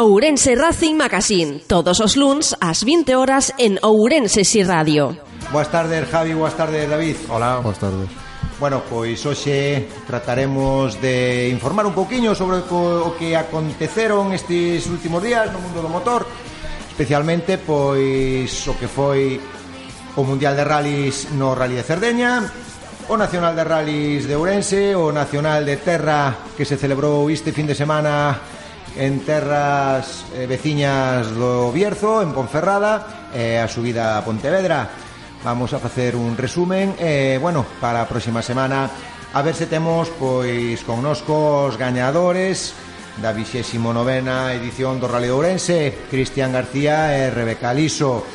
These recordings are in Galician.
Ourense Racing Magazine, todos os luns ás 20 horas en Ourense Si Radio. Boas tardes, Javi, boas tardes, David. Hola. Boas tardes. Bueno, pois hoxe trataremos de informar un pouquiño sobre o que aconteceron estes últimos días no mundo do motor, especialmente pois o que foi o Mundial de Rallys no Rally de Cerdeña, o Nacional de Rallys de Ourense, o Nacional de Terra que se celebrou este fin de semana en terras eh, veciñas do Bierzo, en Ponferrada, eh, a subida a Pontevedra. Vamos a facer un resumen, eh, bueno, para a próxima semana a ver se temos pois connosco os gañadores da 29 edición do Rally Ourense, Cristian García e Rebeca Liso.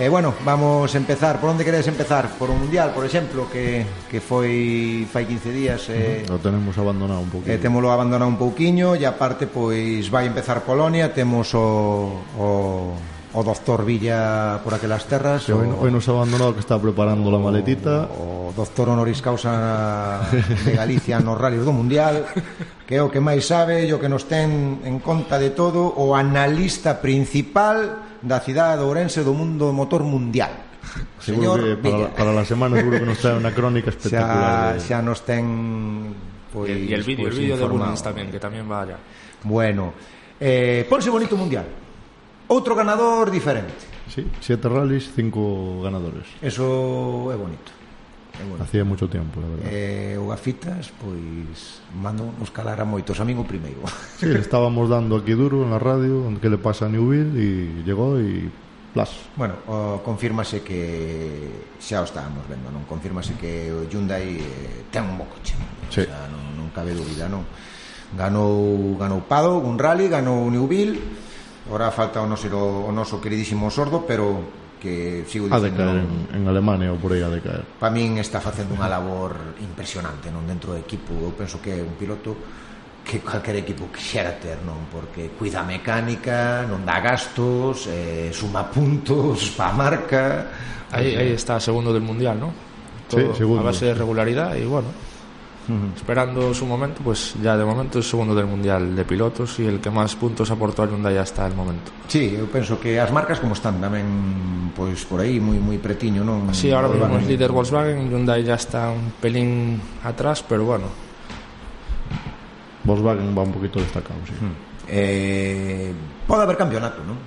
Eh, bueno, vamos a empezar. Por onde queredes empezar? Por un Mundial, por exemplo Que, que foi fai 15 días eh, uh -huh. Tenemos abandonado un pouquinho eh, Témolo abandonado un pouquiño E aparte, pois, vai empezar Polonia. Temos o, o, o doctor Villa por aquelas terras. Que o, hoy nos abandonado que está preparando o, la maletita. O doctor honoris causa de Galicia nos rallies do Mundial Que é o que máis sabe E o que nos ten en conta de todo. O analista principal da cidade de Ourense do mundo motor mundial. Seguro Señor que para, Villa. para la semana seguro que nos trae una crónica espectacular. Xa, xa nos ten pois, y el vídeo, pois, el vídeo pois, de Bulmans tamén, que tamén va allá. Bueno, eh, ponse bonito mundial. Outro ganador diferente. Sí, siete rallies, cinco ganadores. Eso é bonito eh, bueno, Hacía mucho tempo, la verdad. Eh, o Gafitas, pois, mando nos calar a moitos, a min o primeiro. Sí, estábamos dando aquí duro na radio, que le pasa a Newville, e chegou e Plus. Bueno, o, confírmase que xa o estábamos vendo, non? Confírmase que o Hyundai eh, ten un bo coche. Sí. O sea, non, non cabe dúbida, non? Ganou, ganou Pado, un rally, ganou Newville, ora falta o noso, o noso queridísimo Sordo, pero que sigo dicindo, a decaer en, en Alemania ou por aí a decaer. Para min está facendo unha labor impresionante non dentro do equipo. Eu penso que é un piloto que calquer equipo quixera ter, non? Porque cuida a mecánica, non dá gastos, eh, suma puntos pa marca. Aí, eh, aí está, segundo del Mundial, non? Todo, sí, segundo. A base de regularidade e, bueno, -huh. esperando su momento, pues ya de momento es segundo del Mundial de pilotos y el que más puntos aportó a Hyundai hasta el momento. Sí, eu penso que as marcas como están tamén pois por aí moi moi pretiño, non? Sí, ahora mismo é líder Volkswagen, Hyundai ya está un pelín atrás, pero bueno. Volkswagen va un poquito destacado, sí. Uh -huh. Eh, pode haber campeonato, non?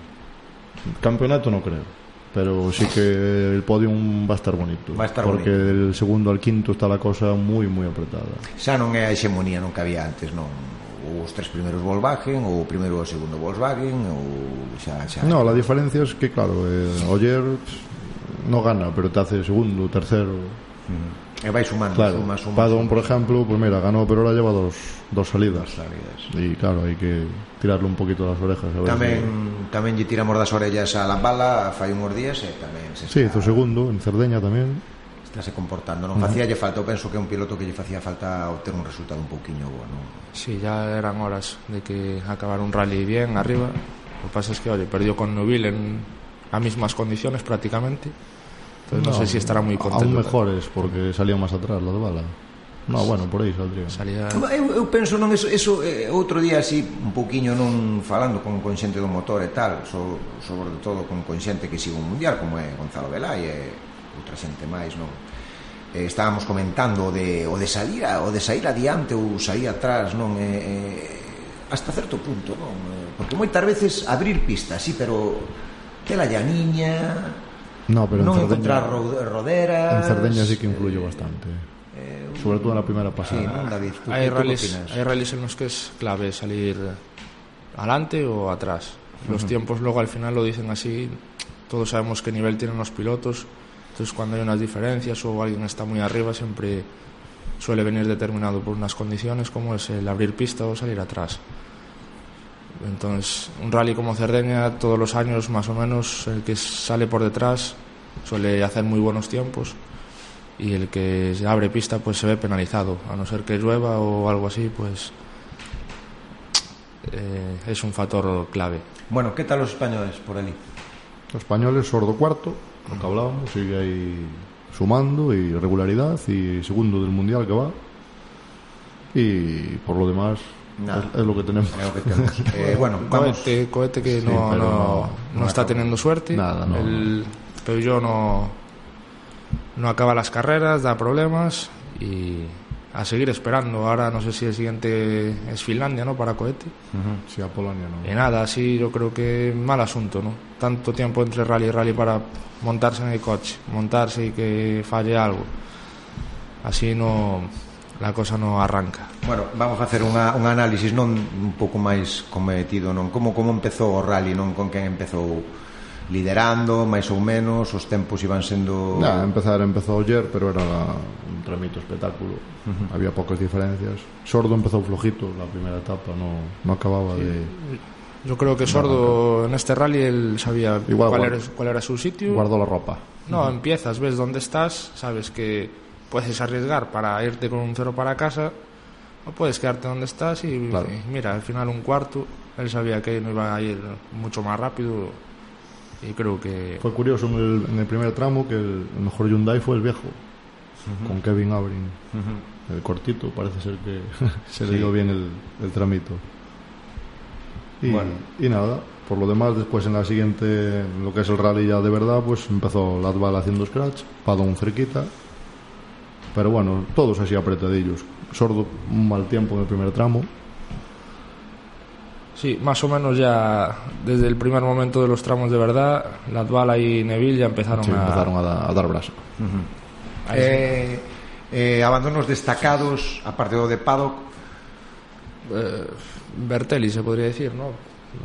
Campeonato non creo pero sí que el podium va a estar bonito. Va a estar porque bonito. del segundo al quinto está la cosa muy, muy apretada. Xa non é a hexemonía non que había antes, non os tres primeiros Volkswagen ou primeiro o segundo Volkswagen ou xa xa. No, la diferencia es que claro, eh, Oyer no gana, pero te hace segundo, tercero. Uh -huh. E vai sumando, claro, suma, suma, Padon, suma. por exemplo, pues mira, ganou, pero ahora lleva dos, dos salidas. Dos salidas. E claro, hai que tirarle un poquito das orejas. A ver tamén, si... tamén lle tiramos das orellas a la bala, fai unhos días e tamén se está... Sí, o segundo, en Cerdeña tamén. Estáse comportando, non facía lle falta, eu penso que é un piloto que lle facía falta obter un resultado un pouquiño non? Sí, ya eran horas de que acabar un rally bien arriba. O que pasa es que, oye, perdió con Nubil en las mismas condiciones prácticamente. Entonces no, no sé si estará moi contento. Aún mejores, porque salía máis atrás lo de bala. No, bueno, por aí saldría. Salía... Eu, eu penso non eso, eso eh, outro día así un poquinho non falando con con xente do motor e tal, so, sobre todo con con xente que sigo un mundial como é Gonzalo Velay e outra xente máis, non. Eh, estábamos comentando de o de salir, a, o de sair adiante ou sair atrás, non eh, eh, hasta certo punto, non? Eh, porque moitas veces abrir pistas, sí, pero tela llaniña, No, pero non en encontrar Cerdeña, ro- roderas. en Cerdeña sí que influyó bastante. eh, Sobre todo en la primera Sí, pasada. non, David? ¿Tú, Hay tú qué rallies, opinas? hay rallies en los que es clave salir adelante o atrás. Los tiempos luego al final lo dicen así, todos sabemos qué nivel tienen los pilotos, entonces cuando hay unas diferencias o alguien está muy arriba siempre suele venir determinado por unas condiciones como es el abrir pista o salir atrás. Entonces, un rally como Cerdeña, todos los años más o menos, el que sale por detrás suele hacer muy buenos tiempos y el que se abre pista pues se ve penalizado, a no ser que llueva o algo así, pues eh, es un factor clave. Bueno, ¿qué tal los españoles por allí? Los españoles, sordo cuarto, lo que hablábamos, sigue ahí sumando y regularidad y segundo del mundial que va. Y por lo demás, Nada. Es, es lo que tenemos. Que temos. eh, bueno, vamos... Cohete, cohete que Sí, no, no, no- está teniendo suerte. Nada, no, El Peugeot no, no acaba las carreras, da problemas y a seguir esperando. Ahora no sé si el siguiente es Finlandia, ¿no? Para cohete. Sí, a Polonia no. Y nada, así yo creo que mal asunto, ¿no? Tanto tiempo entre rally y rally para montarse en el coche, montarse y que falle algo. Así no, la cosa no arranca. Bueno, vamos a facer unha, un análisis non un pouco máis cometido, non como como empezou o rally, non con quen empezou liderando, máis ou menos, os tempos iban sendo... Nah, empezar empezou ayer, pero era un tramito espectáculo. Uh -huh. Había pocas diferencias. Sordo empezou flojito na primeira etapa, no, no acababa sí. de... Yo creo que Sordo en este rally él sabía Igual, cuál, guardo, era, cuál era su sitio. Guardó la ropa. No, uh -huh. empiezas, ves dónde estás, sabes que puedes arriesgar para irte con un cero para casa o puedes quedarte donde estás y, Claro. y mira, al final un cuarto, él sabía que no iba a ir mucho más rápido y creo que Fue curioso en el, en el primer tramo que el, el mejor Hyundai fue el viejo, con Kevin Abrin. El cortito, parece ser que se le dio bien el, el tramito. Y, Bueno. y nada, por lo demás, después en la siguiente, en lo que es el rally ya de verdad, pues empezó Latval haciendo scratch, Padón cerquita. Pero bueno, todos así apretadillos. Sordo, un mal tiempo en el primer tramo. sí, más o menos ya desde el primer momento de los tramos de verdad, Latvala y Neville ya empezaron, Sí, a, empezaron a, da- a dar brasa. eh, eh, abandonos destacados, aparte de Paddock, eh, Bertelli se podría decir, ¿no?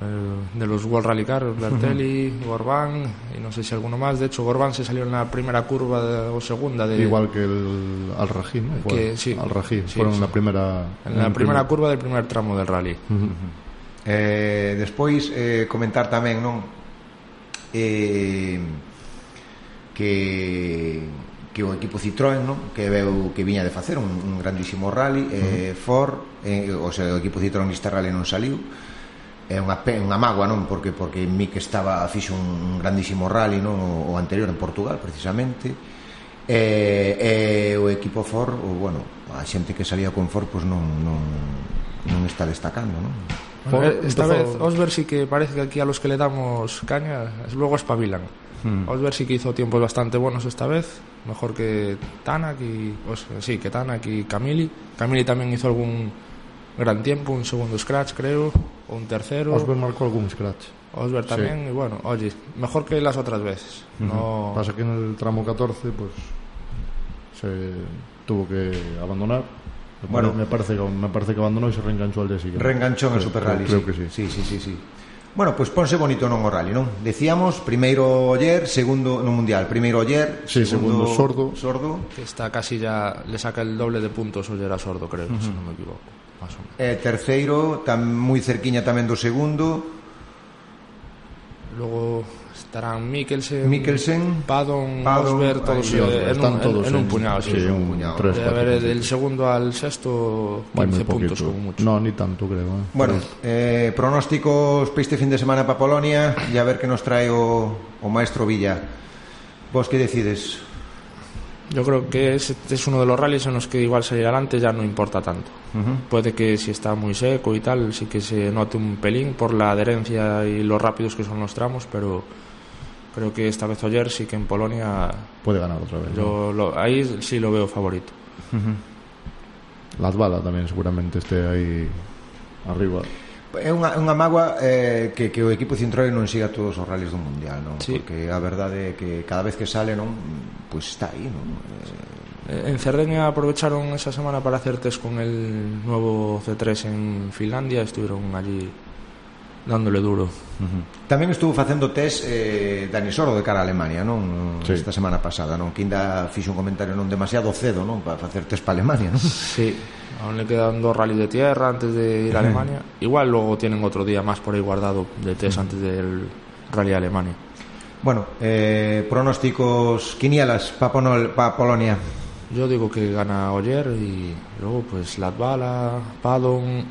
Eh, de los World Rally Car, Bertelli, uh. Gorbán y no sé si alguno más. De hecho, Gorbán se salió en la primera curva de, o segunda. De, Igual que el Al Rajin, ¿no? Que, sí, Al Rajin, sí, fueron sí. la primera. En, en la primera primer... curva del primer tramo del rally. Uh -huh. eh, despois, eh, comentar tamén, non? Eh, que que o equipo Citroën, non? que veu que viña de facer un, un grandísimo rally, eh, uh -huh. Ford, eh, o sea, o equipo Citroën este rally non saliu, é unha, unha mágoa, non? Porque, porque mi que estaba, fixo un grandísimo rally, non? O, o anterior en Portugal, precisamente, e, e o equipo Ford, o, bueno, a xente que salía con Ford, pois pues non, non, non está destacando, non? Bueno, Ford, esta vez Ford... Osberg sí que parece que aquí a los que le damos caña luego espabilan. Hmm. Osberg sí que hizo tiempos bastante buenos esta vez, mejor que Tanak y pues, sí, que Tanak y Camili. Camili también hizo algún gran tiempo, un segundo scratch creo, o un tercero. Osberg marcó algún scratch. Osberg también y bueno, oye, mejor que las otras veces. No Pasa que en el tramo 14, pues. Se tuvo que abandonar. Me Bueno. me parece, que, me parece que abandonó y se reenganchó al día siguiente. Reenganchó en el Super Rally. Creo que sí. Sí, sí, sí, sí. Bueno, pues ponse bonito non o rally, non? Decíamos, primeiro Oller, segundo no Mundial. Primeiro Oller, Sí, segundo Sordo. Sordo. que está casi ya le saca el doble de puntos Oyer a Sordo, creo, si no me equivoco, Eh, terceiro, tan moi cerquiña tamén do segundo. Logo estarán Mikkelsen, Mikkelsen Padon, Padon Osberg, todos, ay, eh, en, un, todos en, en un puñado. Sí, sí, un, un puñado. Tres, de, a ver, del segundo al sexto, 15 puntos como mucho. No, ni tanto creo. Eh. Bueno, eh, pronósticos para este fin de semana para Polonia e a ver que nos trae o, o maestro Villa. Vos que decides? Yo creo que es, es uno de los rallies en los que igual salir adelante ya no importa tanto. Puede que si está muy seco y tal, sí que se note un pelín por la adherencia y lo rápidos que son los tramos, pero creo que esta vez ayer sí que en Polonia Puede ganar otra vez. ¿no? yo lo- ahí sí lo veo favorito. Latvala también seguramente esté ahí arriba. é unha, unha mágoa eh, que, que o equipo Citroën non siga todos os rallies do Mundial non? Sí. porque a verdade é que cada vez que sale non pois pues está aí non? Eh... en Cerdeña aprovecharon esa semana para hacer test con el nuevo C3 en Finlandia estuvieron allí dándole duro. Tamén estuvo facendo test eh, Dani Sordo de cara a Alemania, non? Sí. Esta semana pasada, non? Que ainda fixo un comentario non demasiado cedo, non? Para facer test para Alemania, non? Sí, aún le quedan dos rallies de tierra antes de ir a Alemania. Igual luego tienen otro día más por ahí guardado de test antes del rally a Alemania. Bueno, eh, pronósticos quinielas para pa Polonia. Yo digo que gana Oyer y luego pues Latvala, Padon,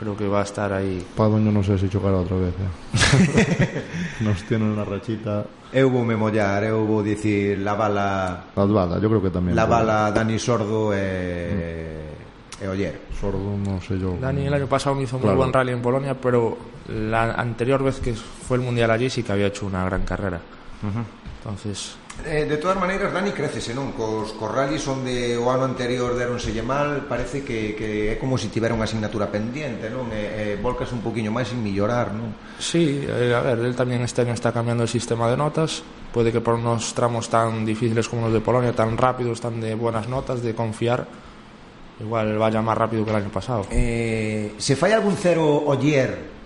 creo que va a estar ahí. Pavón yo non sei se chocará outra vez. Eh? Nos tiene na rachita. Eu vou me mollar, eu vou dicir la bala... Advada, yo creo que tamén. La bala Dani Sordo e... Mm. E Oller. Sordo, non sei yo. Dani el año pasado me hizo un claro. buen rally en Polonia, pero la anterior vez que fue el Mundial allí sí que había hecho una gran carrera. Uh -huh entonces Eh, de todas maneiras, Dani, crecese, eh, non? Cos, cos rallies onde o ano anterior deronselle mal, parece que, que é como se si tivera unha asignatura pendente, non? E, eh, eh, volcas un poquinho máis sin millorar, non? Sí, eh, a ver, el tamén este año está cambiando o sistema de notas, pode que por unos tramos tan difíciles como os de Polonia, tan rápidos, tan de buenas notas, de confiar, igual vaya máis rápido que o ano pasado. Eh, se fai algún cero oyer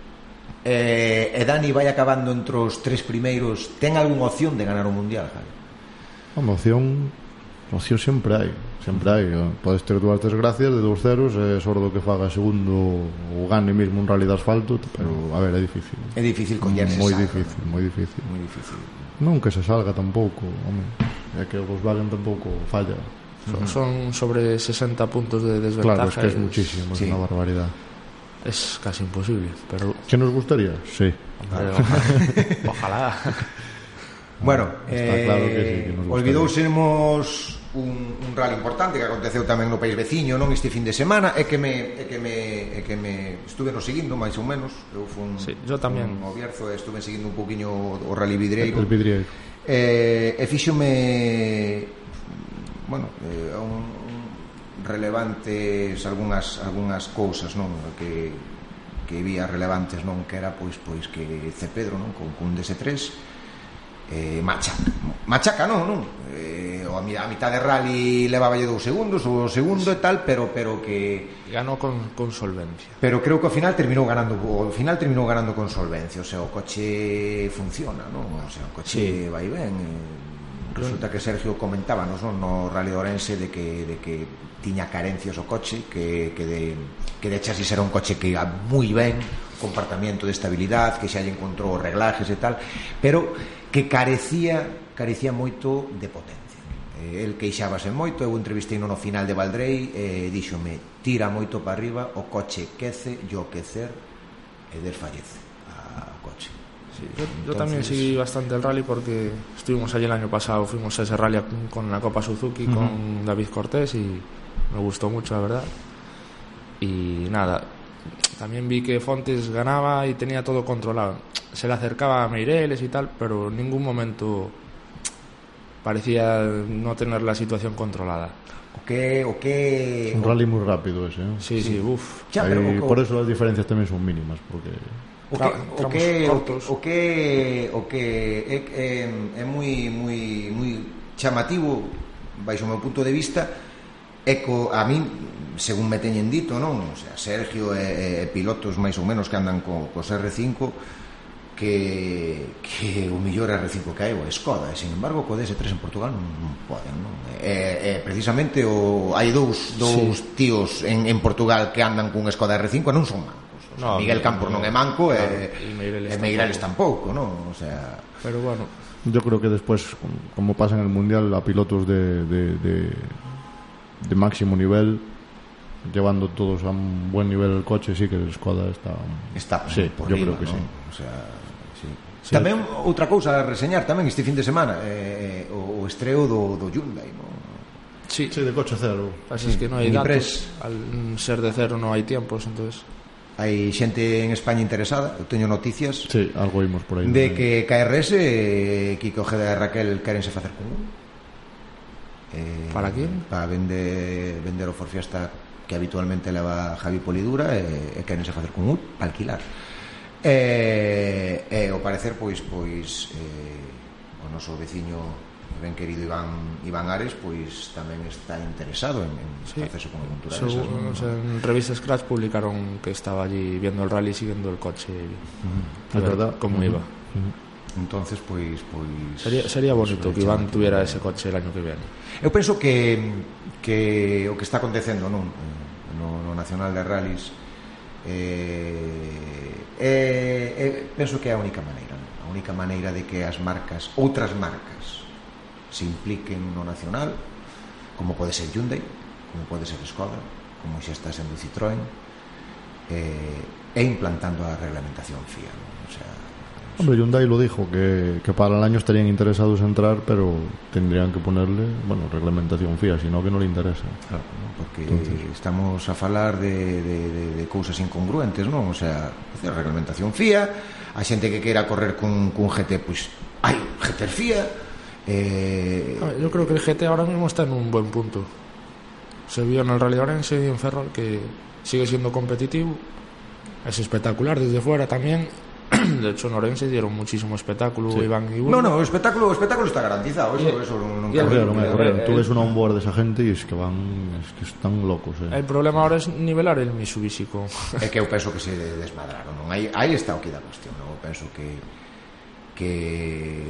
eh, e Dani vai acabando entre os tres primeiros, ten algunha opción de ganar o Mundial, Javi? Uma opción, opción sempre hai, sempre hai. Podes ter dúas desgracias de dous ceros, é sordo que faga segundo ou gane mesmo un rally de asfalto, pero a ver, é difícil. É difícil collerse Moi difícil, moi difícil. Moi difícil. Non que se salga tampouco, home. É que o Volkswagen tampouco falla. Son, son sobre 60 puntos de desventaja. Claro, es que es muchísimo, es una barbaridad es casi imposible. Pero... ¿Qué nos gustaría? Sí. Ojalá. ojalá. Ah, bueno, eh, claro que sí, que eh, olvidousemos un, un rally importante que aconteceu tamén no país veciño, non este fin de semana, e que me e que me e que me estuve no seguindo máis ou menos, eu fun sí, yo tamén no Bierzo estuve seguindo un poquiño o, o rally vidreiro. El vidreiro. Eh, e fíxome bueno, eh, un, relevantes algunhas algunhas cousas, non, que que vía relevantes, non, que era pois pois que Cepedro, non, con cun DS3 eh machaca. Machaca non, non. Eh, o a, a mitad de rally leváballe dous segundos, o segundo e tal, pero pero que ganou con, con solvencia. Pero creo que ao final terminou ganando, ao final terminou ganando con solvencia, o sea, o coche funciona, non? O sea, o coche sí. vai ben. Eh, resulta que Sergio comentábanos non, no Rally de Orense de que, de que tiña carencias o coche que, que, de, que de chasis era un coche que iba moi ben comportamiento de estabilidade que xa lle encontrou reglajes e tal pero que carecía carecía moito de potencia eh, el queixábase moito eu entrevistei no final de Valdrei e eh, díxome tira moito para arriba o coche quece e o quecer e desfallece o coche Sí, yo, Entonces... yo también seguí bastante el rally porque estuvimos allí el año pasado, fuimos a ese rally con la Copa Suzuki, uh -huh. con David Cortés y, me gustó mucho, la verdad. Y nada, también vi que Fontes ganaba y tenía todo controlado. Se le acercaba a Meireles y tal, pero en ningún momento parecía no tener la situación controlada. O qué, o qué... Un rally muy rápido ese, ¿eh? Sí, sí, uff. Por eso las diferencias también son mínimas, porque... O que, o que, o que, o que é, é, é moi, moi, moi chamativo baixo o eh, meu punto de vista eco a min según me teñen dito, non? O sea, Sergio e, e pilotos máis ou menos que andan co, cos R5 que, que o millor R5 que hai o Skoda e sin embargo co DS3 en Portugal non, non poden non? E, e, precisamente o, hai dous, dous sí. tíos en, en Portugal que andan cun Skoda R5 e non son mancos o sea, no, Miguel Campos non é manco claro, e, e Meireles, e Meireles tampouco, non? O sea... Pero bueno, yo creo que después, como pasa en el Mundial, a pilotos de, de, de, de máximo nivel llevando todos a un buen nivel el coche, sí que el escuadra está... Está sí, por yo riba, creo que ¿no? sí. O sea, sí. sí. Tamén outra cousa a reseñar tamén este fin de semana, eh, eh, o, o estreo do, do Hyundai, no? Sí. sí, de coche cero. Pasa sí. que no hai datos, pres. al ser de cero no hai tiempos, entonces hai xente en España interesada, eu teño noticias. Sí, algo vimos por ahí De no que KRS, eh, Kiko Ojeda e Raquel querense facer común. Eh, para quién? Para vender, vender o Forfiesta que habitualmente leva Javi Polidura eh, e, e querense facer con un para alquilar. E, e o parecer pois pois eh, o noso veciño ben querido Iván Iván Ares pois tamén está interesado en, en sí. facerse con aventuras so, esas, ¿no? o sea, en revistas Scratch publicaron que estaba allí viendo el rally siguiendo el coche uh -huh. a ver, verdad? cómo uh iba. Entonces, pois, pois sería sería bonito que Iván tuviera ese coche el año que viene. Eu penso que que o que está acontecendo, non, no, no Nacional de Rallys eh, eh, eh penso que é a única maneira, non? a única maneira de que as marcas, outras marcas se impliquen no nacional, como pode ser Hyundai, como pode ser Skoda, como xa está sendo Citroën, eh, e implantando a reglamentación FIA. Non? Hombre, Hyundai lo dijo, que, que para el año estarían interesados en entrar, pero tendrían que ponerle, bueno, reglamentación fía, si no que no le interesa. Claro, porque Entonces. estamos a falar de, de, de, de cousas incongruentes, non? O sea, reglamentación fía, a xente que queira correr cun, cun GT, pois, pues, hai GT fía, Eh... Ver, yo creo que el GT ahora mismo está en un buen punto. Se vio en el Rally Orense y en Ferrol que sigue siendo competitivo. Es espectacular desde fuera también de hecho en Orense dieron muchísimo espectáculo sí. Iván y. No, no, o espectáculo, o espectáculo está garantizado, eso, eso non, non cabe. Claro, tú ves un onboard esa gente e es que van, es que están locos, eh. El problema ahora es nivelar el misubísico. É que eu penso que se desmadraron, non? Aí, aí está o que da cuestión, non? Eu penso que que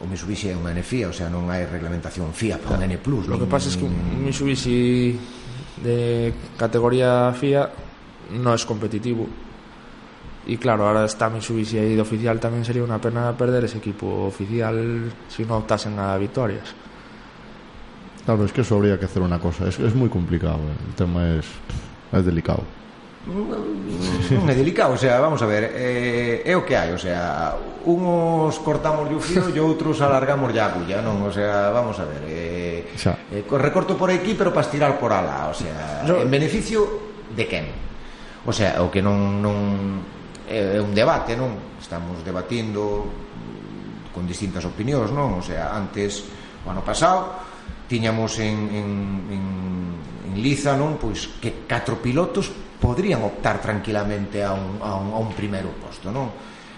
o Mitsubishi é unha NFIA, o sea, non hai reglamentación FIA para un N+. Lo que pasa es que un Mitsubishi de categoría FIA no es competitivo E claro, ahora está Mitsubishi aí de oficial tamén sería unha pena perder ese equipo oficial se si non optasen a victorias. Claro, es que eso habría que hacer una cosa. Es, es muy complicado, eh. el tema es, es delicado. Non é delicado, o sea, vamos a ver eh, É o que hai, o sea Unos cortamos o fío e outros alargamos a agulla, non? O sea, vamos a ver eh, xa. eh, Recorto por aquí, pero para estirar por alá O sea, Yo... en beneficio de quen? O sea, o que non, non é, é un debate, non? Estamos debatindo mm, con distintas opinións, non? O sea, antes, o ano pasado, tiñamos en, en, en, en Liza, non? Pois que catro pilotos podrían optar tranquilamente a un, a un, a un primeiro posto, non?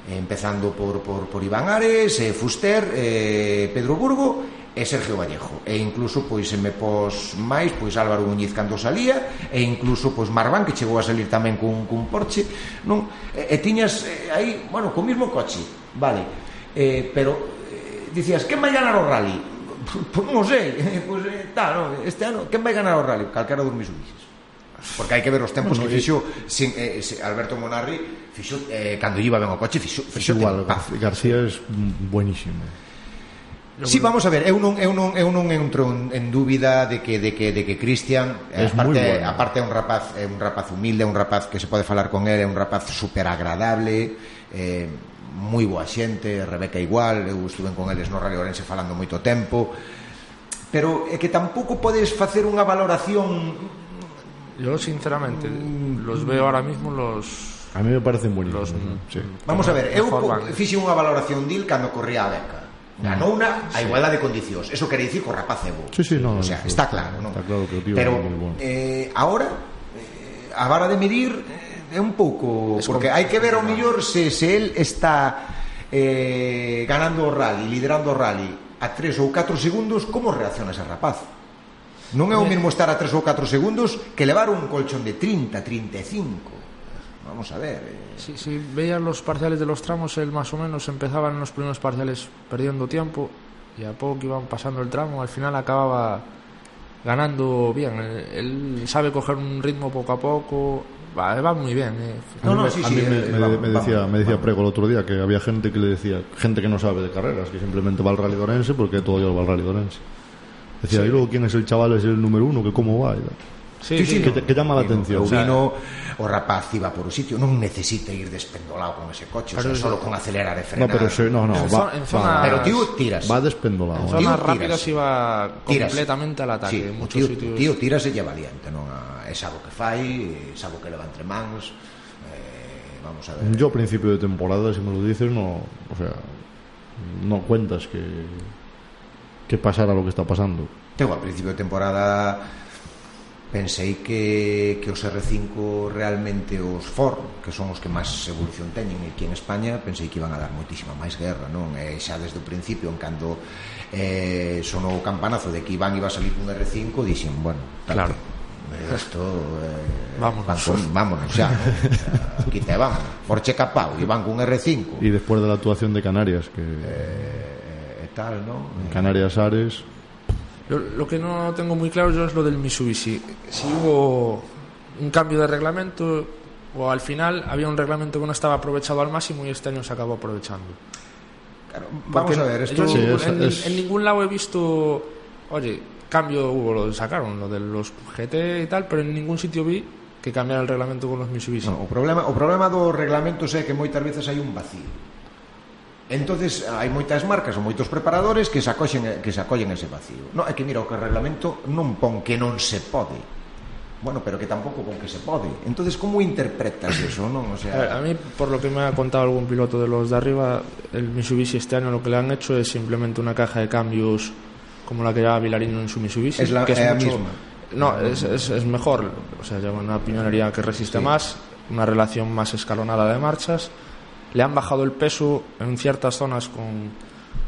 Eh, empezando por, por, por Iván Ares, eh, Fuster, eh, Pedro Burgo e Sergio Vallejo e incluso pois se me pos máis pois Álvaro Muñiz cando salía e incluso pois Marván que chegou a salir tamén cun, cun Porsche non? E, e tiñas eh, aí, bueno, co mismo coche vale, eh, pero eh, dicías, quen vai ganar o rally? Pois, pois non sei, pois, eh, tá, no, este ano quen vai ganar o rally? Calquera dos Misubisis porque hai que ver os tempos bueno, que fixo eh, sin, eh, Alberto Monarri fixo, eh, cando iba ben o coche fixo, fixo, fixo García é buenísimo Sí, vamos a ver, eu non eu non eu non entro en dúbida de que de que de que Cristian eh, é aparte bueno. aparte é un rapaz é un rapaz humilde, é un rapaz que se pode falar con él, é un rapaz super agradable, eh moi boa xente, Rebeca igual, eu estuve con eles no Rally Orense falando moito tempo. Pero é que tampouco podes facer unha valoración Yo sinceramente los veo ahora mismo los A mí me parecen buenísimos. Los, sí. Vamos a ver, eu fixe unha valoración dil cando corría a beca. Ganouna a igualdade de condicións. Eso quere dicir co rapaz é bo. Sí, sí, no, o sea, está claro, non? Está claro que o tío Pero, bueno. eh, ahora, eh, a vara de medir eh, é un pouco... Es porque hai que ver ao mellor se, se el está eh, ganando o rally, liderando o rally a 3 ou 4 segundos, como reacciona ese rapaz? Non é o mesmo estar a 3 ou 4 segundos que levar un colchón de 30, 35. Vamos a ver. eh, Si, si veías los parciales de los tramos, él más o menos empezaba en los primeros parciales perdiendo tiempo y a poco que iban pasando el tramo, al final acababa ganando bien. Él, él sabe coger un ritmo poco a poco, va, va muy bien. eh. No, a mí, no, me- sí, a sí, eh, me, me decía, me decía. Prego el otro día que había gente que le decía, gente que no sabe de carreras, que simplemente va al Rally de Orense porque todo Dios va al Rally de Orense. Decía, y luego quién es el chaval, es el número uno, que cómo va. Y tal. Sí, Sí, sí, sí, que, te- que llama la atención. O O sea, vino, o rapaz iba por un sitio, non necesita ir despendolado con ese coche, o sea, Pero solo con acelerar e no, frenar. pero se- no, no, En va, en va- zona- Pero tío, tiras. va despendolado. En ¿eh? zonas Tío, rápidas iba Tiras. completamente al ataque. Sí, en muchos tío, sitios. tío tiras e lle valiente, non? A, é sabo que fai, é sabo que leva entre mans. Eh, vamos a ver. Yo a principio de temporada, si me lo dices, no, o sea, no cuentas que, que pasara lo que está pasando. Tengo a principio de temporada pensei que, que os R5 realmente os Ford, que son os que máis evolución teñen aquí en España, pensei que iban a dar moitísima máis guerra, non? E xa desde o principio, en cando eh, sonou o campanazo de que Iván iba a salir cun R5, dixen, bueno, tanto, claro. Eh, esto, eh, vámonos. Van con, vámonos xa, ¿no? aquí te vamos Porche capao, Iván cun R5. E despois da de actuación de Canarias, que... Eh, eh, tal, non? Canarias Ares Lo, lo que no tengo muy claro yo es lo del Mitsubishi. Si hubo un cambio de reglamento o al final había un reglamento que no estaba aprovechado al máximo y este año se acabó aprovechando. Claro, vamos Porque a ver, esto... Sí, es, en, es... en, ningún lado he visto, oye, cambio hubo, lo sacaron, lo de los GT y tal, pero en ningún sitio vi que cambiara el reglamento con los Mitsubishi. No, o, problema, o problema dos reglamentos é que moitas veces hai un vacío. Entonces hai moitas marcas ou moitos preparadores que se acoxen que se acollen ese vacío. No, é que mira o que o reglamento non pon que non se pode. Bueno, pero que tampouco con que se pode. Entonces, como interpretas eso, non? O sea, a, ver, a mí por lo que me ha contado algún piloto de los de arriba, el Mitsubishi este año lo que le han hecho es simplemente una caja de cambios como la que lleva Vilarino en su Mitsubishi, es la, que es eh, mucho, misma. No, es, es, es mejor, o sea, lleva una piñonería que resiste sí. más, una relación más escalonada de marchas Le han bajado el peso en ciertas zonas con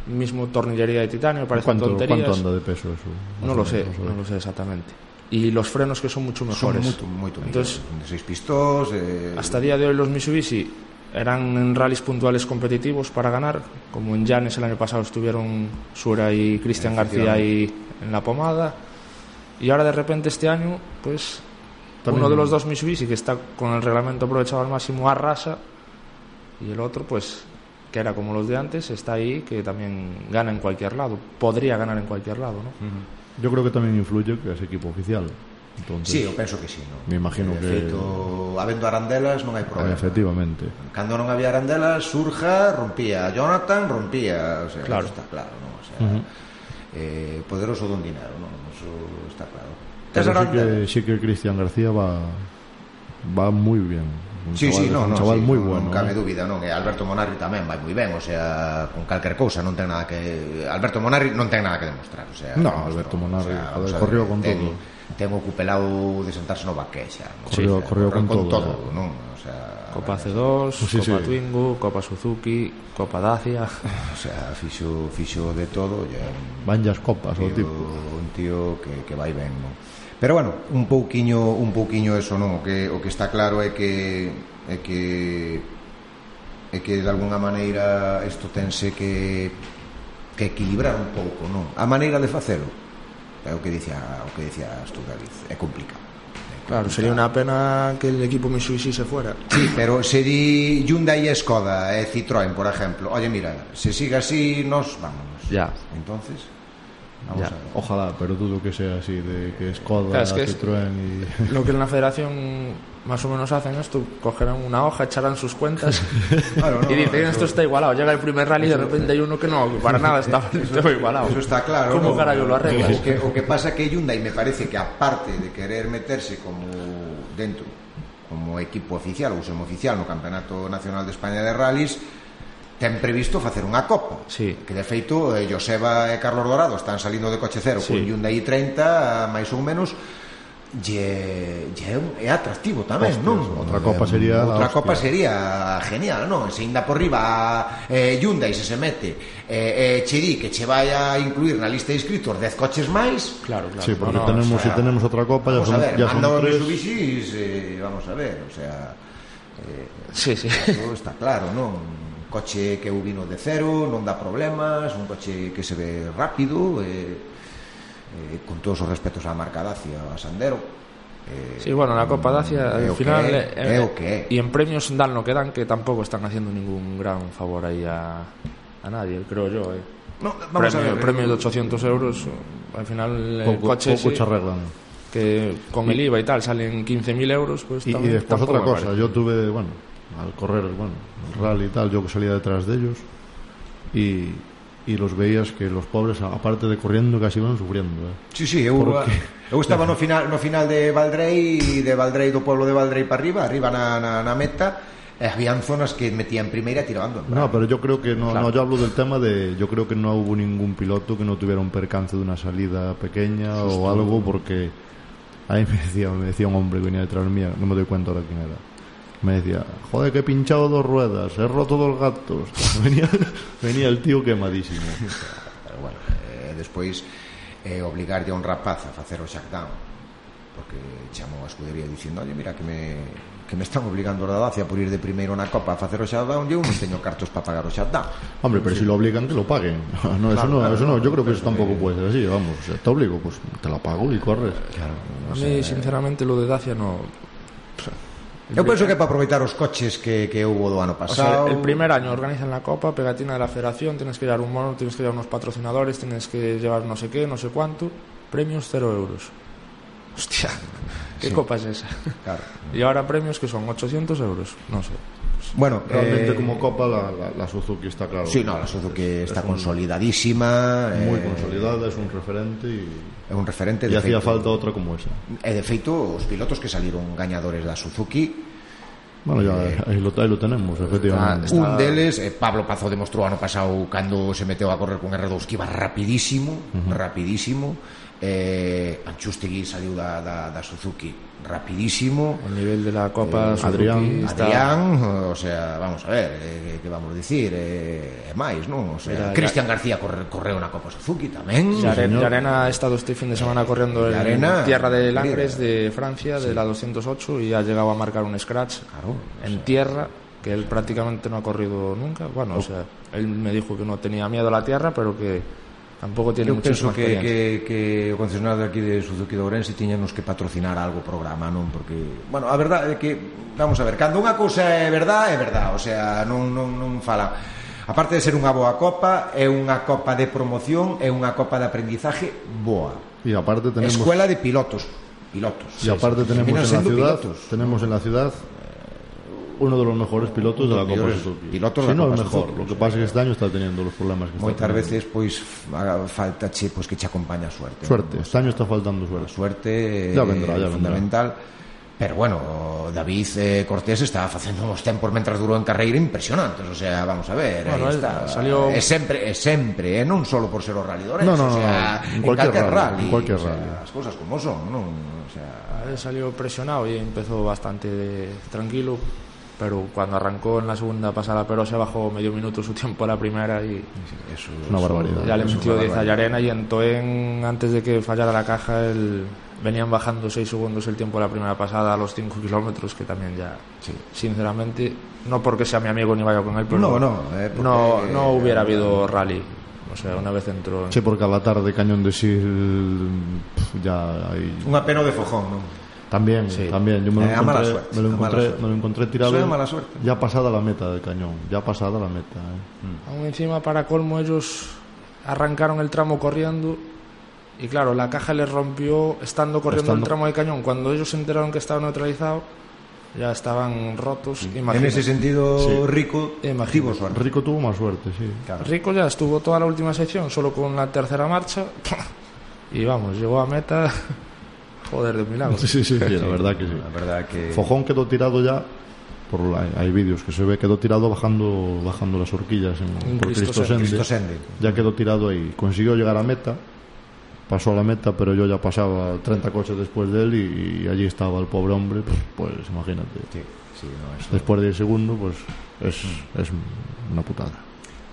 mismo tornillería de titanio, parecen ¿Cuánto, tonterías. ¿Cuánto anda de peso eso? No lo sé, no lo sé exactamente. Y los frenos que son mucho son mejores. moito, moito Entonces, mellores. de seis pistós, eh, hasta día de hoy los Mitsubishi eran en rallies puntuales competitivos para ganar, como en Llanes el año pasado estuvieron Sura y Cristian García ahí en la pomada. Y ahora de repente este año, pues También- uno de los dos Mitsubishi que está con el reglamento aprovechado al máximo arrasa Y el otro, pues, que era como los de antes, está ahí, que también gana en cualquier lado, podría ganar en cualquier lado, ¿no? Uh -huh. Yo creo que también influye que es equipo oficial. Entonces, sí, eu penso que sí, no? Me imagino de que... Feito, habendo arandelas non hai problema. Eh, efectivamente. Cando non había arandelas, Surja rompía, Jonathan rompía, o sea, claro. está claro, non? O sea, uh -huh. eh, poderoso don dinero, non? Eso está claro. Pero sí que, sí que Cristian García va, va muy bien un sí, chaval, sí, no, un chaval sí, moi bueno. Non cabe eh. dúbida, non, e Alberto Monarri tamén vai moi ben, o sea, con calquer cousa non ten nada que Alberto Monarri non ten nada que demostrar, o sea, no, Alberto no, Monarri, o sea, joder, con ten, todo. Ten o cupelao de sentarse no baquexa, non? corrió, sí, con, con todo, todo eh. non? O sea, Copa C2, sí, Copa sí. Twingo, Copa Suzuki, Copa Dacia, o sea, fixo fixo de todo, ya. Vanllas copas o tipo, un tío que que vai ben, non? Pero bueno, un pouquiño un pouquiño eso, non? O que o que está claro é que é que é que de algunha maneira isto tense que que equilibrar un pouco, non? A maneira de facelo é o que dicía o que dicía tú, David, é complicado. Claro, sería unha pena que el equipo Mitsubishi se fuera. Sí, pero se di Hyundai e Skoda e Citroën, por exemplo. Oye, mira, se siga así, nos vámonos. Ya. Entonces... vamos Ya. a ver. Ojalá, pero dudo que sea así, de que Skoda, Claro, es que es- Citroën y... Lo que en la federación más o menos hacen esto, cogerán una hoja, echarán sus cuentas Claro, no, y dicen eso- esto está igualado. Llega el primer rally y de repente hay uno que no, para nada está, está igualado. Eso está claro. ¿Cómo ¿no? carajo lo arreglas? O que, o que pasa que Hyundai me parece que aparte de querer meterse como dentro como equipo oficial ou semioficial no Campeonato Nacional de España de Rallys ten previsto facer unha copa sí. que de feito eh, Joseba e Carlos Dorado están salindo de coche cero sí. con Hyundai i30 máis ou menos lle, lle é atractivo tamén, Hostias, non? Outra copa eh, sería Outra copa sería genial, non? Se ainda por riba eh, Hyundai se se mete eh, eh, che di que che vai a incluir na lista de inscritos 10 coches máis Claro, claro Sí, porque no, tenemos, o sea, si tenemos outra copa Vamos ya son, a ver, ya manda son tres eh, vamos a ver, o sea eh, Sí, sí eh, Todo está claro, non? Un coche que eu vino de cero, non dá problemas, un coche que se ve rápido, eh, eh, con todos os respetos á marca Dacia, a Sandero. Eh, Sí, bueno, la Copa Dacia al que final é, eh, que é. y en premios dan lo que dan que tampoco están haciendo ningún gran favor ahí a, a nadie, creo yo. eh. No, vamos premio, a ver, premio de 800 euros, al final el Poco, coche poco sí, arreglan. que con el IVA y tal salen 15.000 euros, pues Y, y también- después otra cosa, yo tuve, bueno, al correr, bueno, el rally y tal, yo que salía detrás de ellos y, y los veías que los pobres, aparte de corriendo, casi iban sufriendo. ¿eh? Sí, sí, eu, Porque- eu estaba no final, no final de Valdrei de Valdrei do pueblo de Valdrei para arriba, arriba na, na, na meta, e habían zonas que metía en primeira e tirando. No, pero yo creo que no, Claro. no, yo hablo del tema de, yo creo que no hubo ningún piloto que no tuviera un percance de una salida pequeña o algo, porque ahí me decía, me decía un hombre que venía detrás mía, no me doy cuenta ahora quién era. Me decía, joder, que he pinchado dos ruedas, he roto dos gatos. venía, venía el tío quemadísimo. Pero bueno, eh, despois eh, obligarlle a un rapaz a facer o shackdown porque chamou a escudería dicindo oye, mira que me, que me están obligando a Dacia por ir de primeiro na Copa a facer o shackdown e eu non teño cartos para pagar o shackdown Hombre, pero si lo obligan, que lo paguen. No, eso no, eso no, yo creo que eso tampoco puede ser así, vamos. Te obligo, pues te la pago y corres. claro, A mí, sinceramente, lo de Dacia no... Eu penso que é para aproveitar os coches que, que houve do ano pasado. O sea, el primer año organizan la copa, pegatina de la federación, tienes que llevar un mono, tienes que llevar unos patrocinadores, tienes que llevar no sé qué, no sé cuánto, premios cero euros. Hostia, ¿qué sí. copa es esa? Claro. Y ahora premios que son 800 euros, no sé. Bueno, Realmente eh, como Copa la, la, la Suzuki está claro. Sí, no, la Suzuki está es un- consolidadísima, Muy eh, consolidada, es un referente y, é un referente y de hacía feito. falta otra como esa. E de feito, os pilotos que saliron gañadores da Suzuki Bueno, ya ahí, lo, ahí lo tenemos, efectivamente. Un deles, eh, Pablo Pazo demostrou ano pasado cando se meteu a correr con R2 que iba rapidísimo, rapidísimo. Eh, Anchustegui saliu da, da, da Suzuki rapidísimo a nivel de la Copa eh, Suzuki, Adrián, está... Adrián o sea, vamos a ver eh, que vamos a dicir eh, é máis, non? O sea, Mira, Cristian ya... García corre, correu na Copa Suzuki tamén Yare- señor. Arena ha estado este fin de semana correndo en tierra de Langres de Francia, sí. de la 208 y ha llegado a marcar un scratch claro, en sea... tierra que él prácticamente no ha corrido nunca bueno, oh. o sea, él me dijo que no tenía miedo a la tierra pero que Tampouco tiene Eu penso que, que, que o concesionario aquí de Suzuki de Ourense tiñanos que patrocinar algo o programa, non? Porque, bueno, a verdade é que, vamos a ver, cando unha cousa é verdad, é verdad, o sea, non, non, non fala. Aparte de ser unha boa copa, é unha copa de promoción, é unha copa de aprendizaje boa. E aparte tenemos... Escuela de pilotos, pilotos. Y aparte sí, tenemos en la ciudad, pilotos. tenemos en la ciudad uno de los mejores pilotos de la Copa pilotos la no Copa el mejor. Lo que pasa es que este año está teniendo los problemas que está Moitas teniendo. veces pois fa- faltache pois que che acompaña a suerte. Suerte, non? este año está faltando A suerte. suerte Ya vendrá, ya vendrá. fundamental. Pero bueno, David eh, Cortés está facendo uns tempos mentras durou en carreira impresionantes, o sea, vamos a ver, Bueno, aí está. salió- É sempre, é sempre, e non solo por ser o rally No, no, o no, sea, no, en en cualquier rally, rally, en cualquier o sea, rally. as cousas como son, non? O sea, salió presionado y empezó bastante tranquilo, pero cuando arrancó en la segunda pasada, pero se bajó medio minuto su tiempo a la primera y eso, Es una barbaridad. ya le metió una 10 a. Yarena y en Toen, antes de que fallara la caja, él, venían bajando 6 segundos el tiempo a la primera pasada a los 5 kilómetros, que también ya, Sí. sinceramente, no porque sea mi amigo ni vaya con él, pero No, no, eh, porque- no, no hubiera habido rally. O sea, una vez entró en- Sí, porque a la tarde Cañón de Sil ya hay... Unha pena o de Fojón, non? También, Sí. también. Yo me lo, Eh, mala encontré, suerte, me lo encontré, me lo encontré tirado. Es mala suerte. Ya pasada la meta del Cañón, ya pasada la meta. eh. Aún encima, para colmo, ellos arrancaron el tramo corriendo y claro, la caja les rompió estando corriendo Estando- el tramo de cañón. Cuando ellos se enteraron que estaba neutralizado, ya estaban rotos. En Imagínate. ese sentido, Sí. Rico tivo suerte. Rico tuvo más suerte, sí. Rico ya estuvo toda la última sección solo con la tercera marcha y vamos, llegó a meta. Joder, de milagro. Sí, sí, sí, sí, la verdad que sí. La verdad que... Fojón quedó tirado ya por la, hay vídeos que se ve quedó tirado bajando bajando las horquillas en, por Cristo, Sende, Cristo Sende. ya quedó tirado ahí. Consiguió llegar a meta pasó a la meta pero yo ya pasaba 30 coches después de él y, y allí estaba el pobre hombre pues, pues imagínate. Sí, sí, no, eso... después del segundo pues es, es una putada.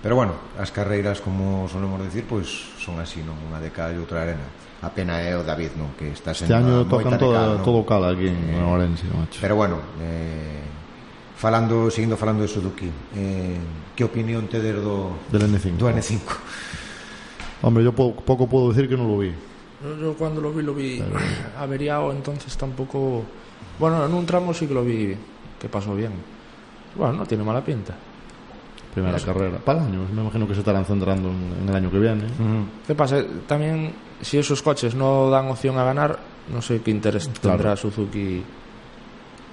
Pero bueno as carreiras como solemos decir pois pues, son así non? Unha de cal e outra arena. A pena é o David, non? Que está Este sendo año moita tocan de todo, cal, non? todo cala aquí en Orense, macho. Pero bueno, eh, falando, seguindo falando de Suzuki, eh, que opinión te des do, Del N5. do N5? Hombre, yo po- poco puedo decir que no lo vi. Yo, yo cuando lo vi, lo vi averiado, entonces tampoco. Bueno, en un tramo sí que lo vi que pasó bien. Bueno, no tiene mala pinta. Primera carrera. Para el año, me imagino que se estarán centrando en, en el año que viene. ¿Qué pasa? También, si esos coches no dan opción a ganar, no sé qué interés Claro. tendrá Suzuki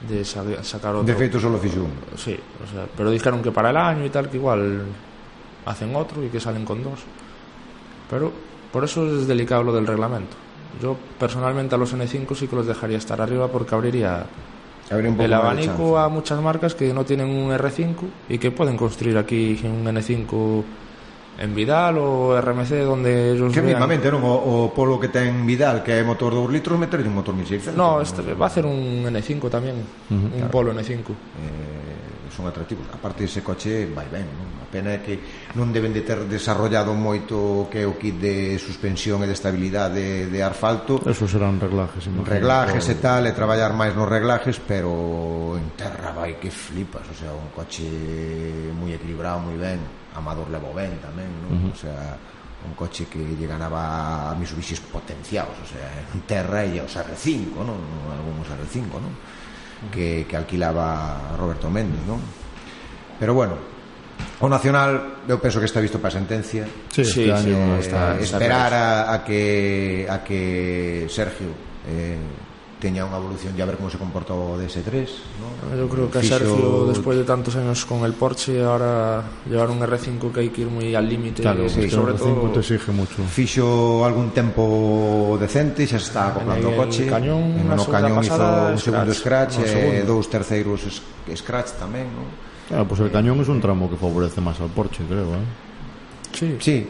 de sa- sacar otro. De feito, solo fixo un. Sí, o sea, pero dijeron que para el año y tal, que igual hacen otro y que salen con dos. Pero por eso es delicado lo del reglamento. Yo personalmente a los N5 sí que los dejaría estar arriba porque abriría un el abanico a muchas marcas que no tienen un R5 y que pueden construir aquí un N5 en Vidal o RMC onde ellos que vean... mismamente non? O, o polo que ten Vidal que é motor 2 litros meter un motor 1600 no, este va a ser un N5 tamén uh -huh, un claro. polo N5 eh son atractivos a parte ese coche vai ben non? a pena é que non deben de ter desarrollado moito que é o kit de suspensión e de estabilidade de, de asfalto eso serán reglajes imagino, reglajes e tal e traballar máis nos reglajes pero en terra vai que flipas o sea, un coche moi equilibrado moi ben Amador levo ben tamén non? Uh -huh. o sea, un coche que lle ganaba a Mitsubishi potenciados, o sea, en terra e os R5, non? Algúns R5, non? que, que alquilaba Roberto Méndez, non? Pero bueno, o Nacional eu penso que está visto para sentencia. Sí, sí, este sí, año sí, está, eh, está esperar a, a que a que Sergio eh teña unha evolución e a ver como se comporta o DS3 ¿no? eu creo que Fixo... Sergio despois de tantos años con el Porsche ahora llevar un R5 que hai que ir moi al límite claro, sí, sobre todo te exige mucho fixo algún tempo decente xa está acoplando o coche cañón, en un cañón hizo un segundo scratch, scratch e dous terceiros scratch tamén ¿no? Claro, pues el cañón es un tramo que favorece más al Porsche, creo, ¿eh? Sí. Sí,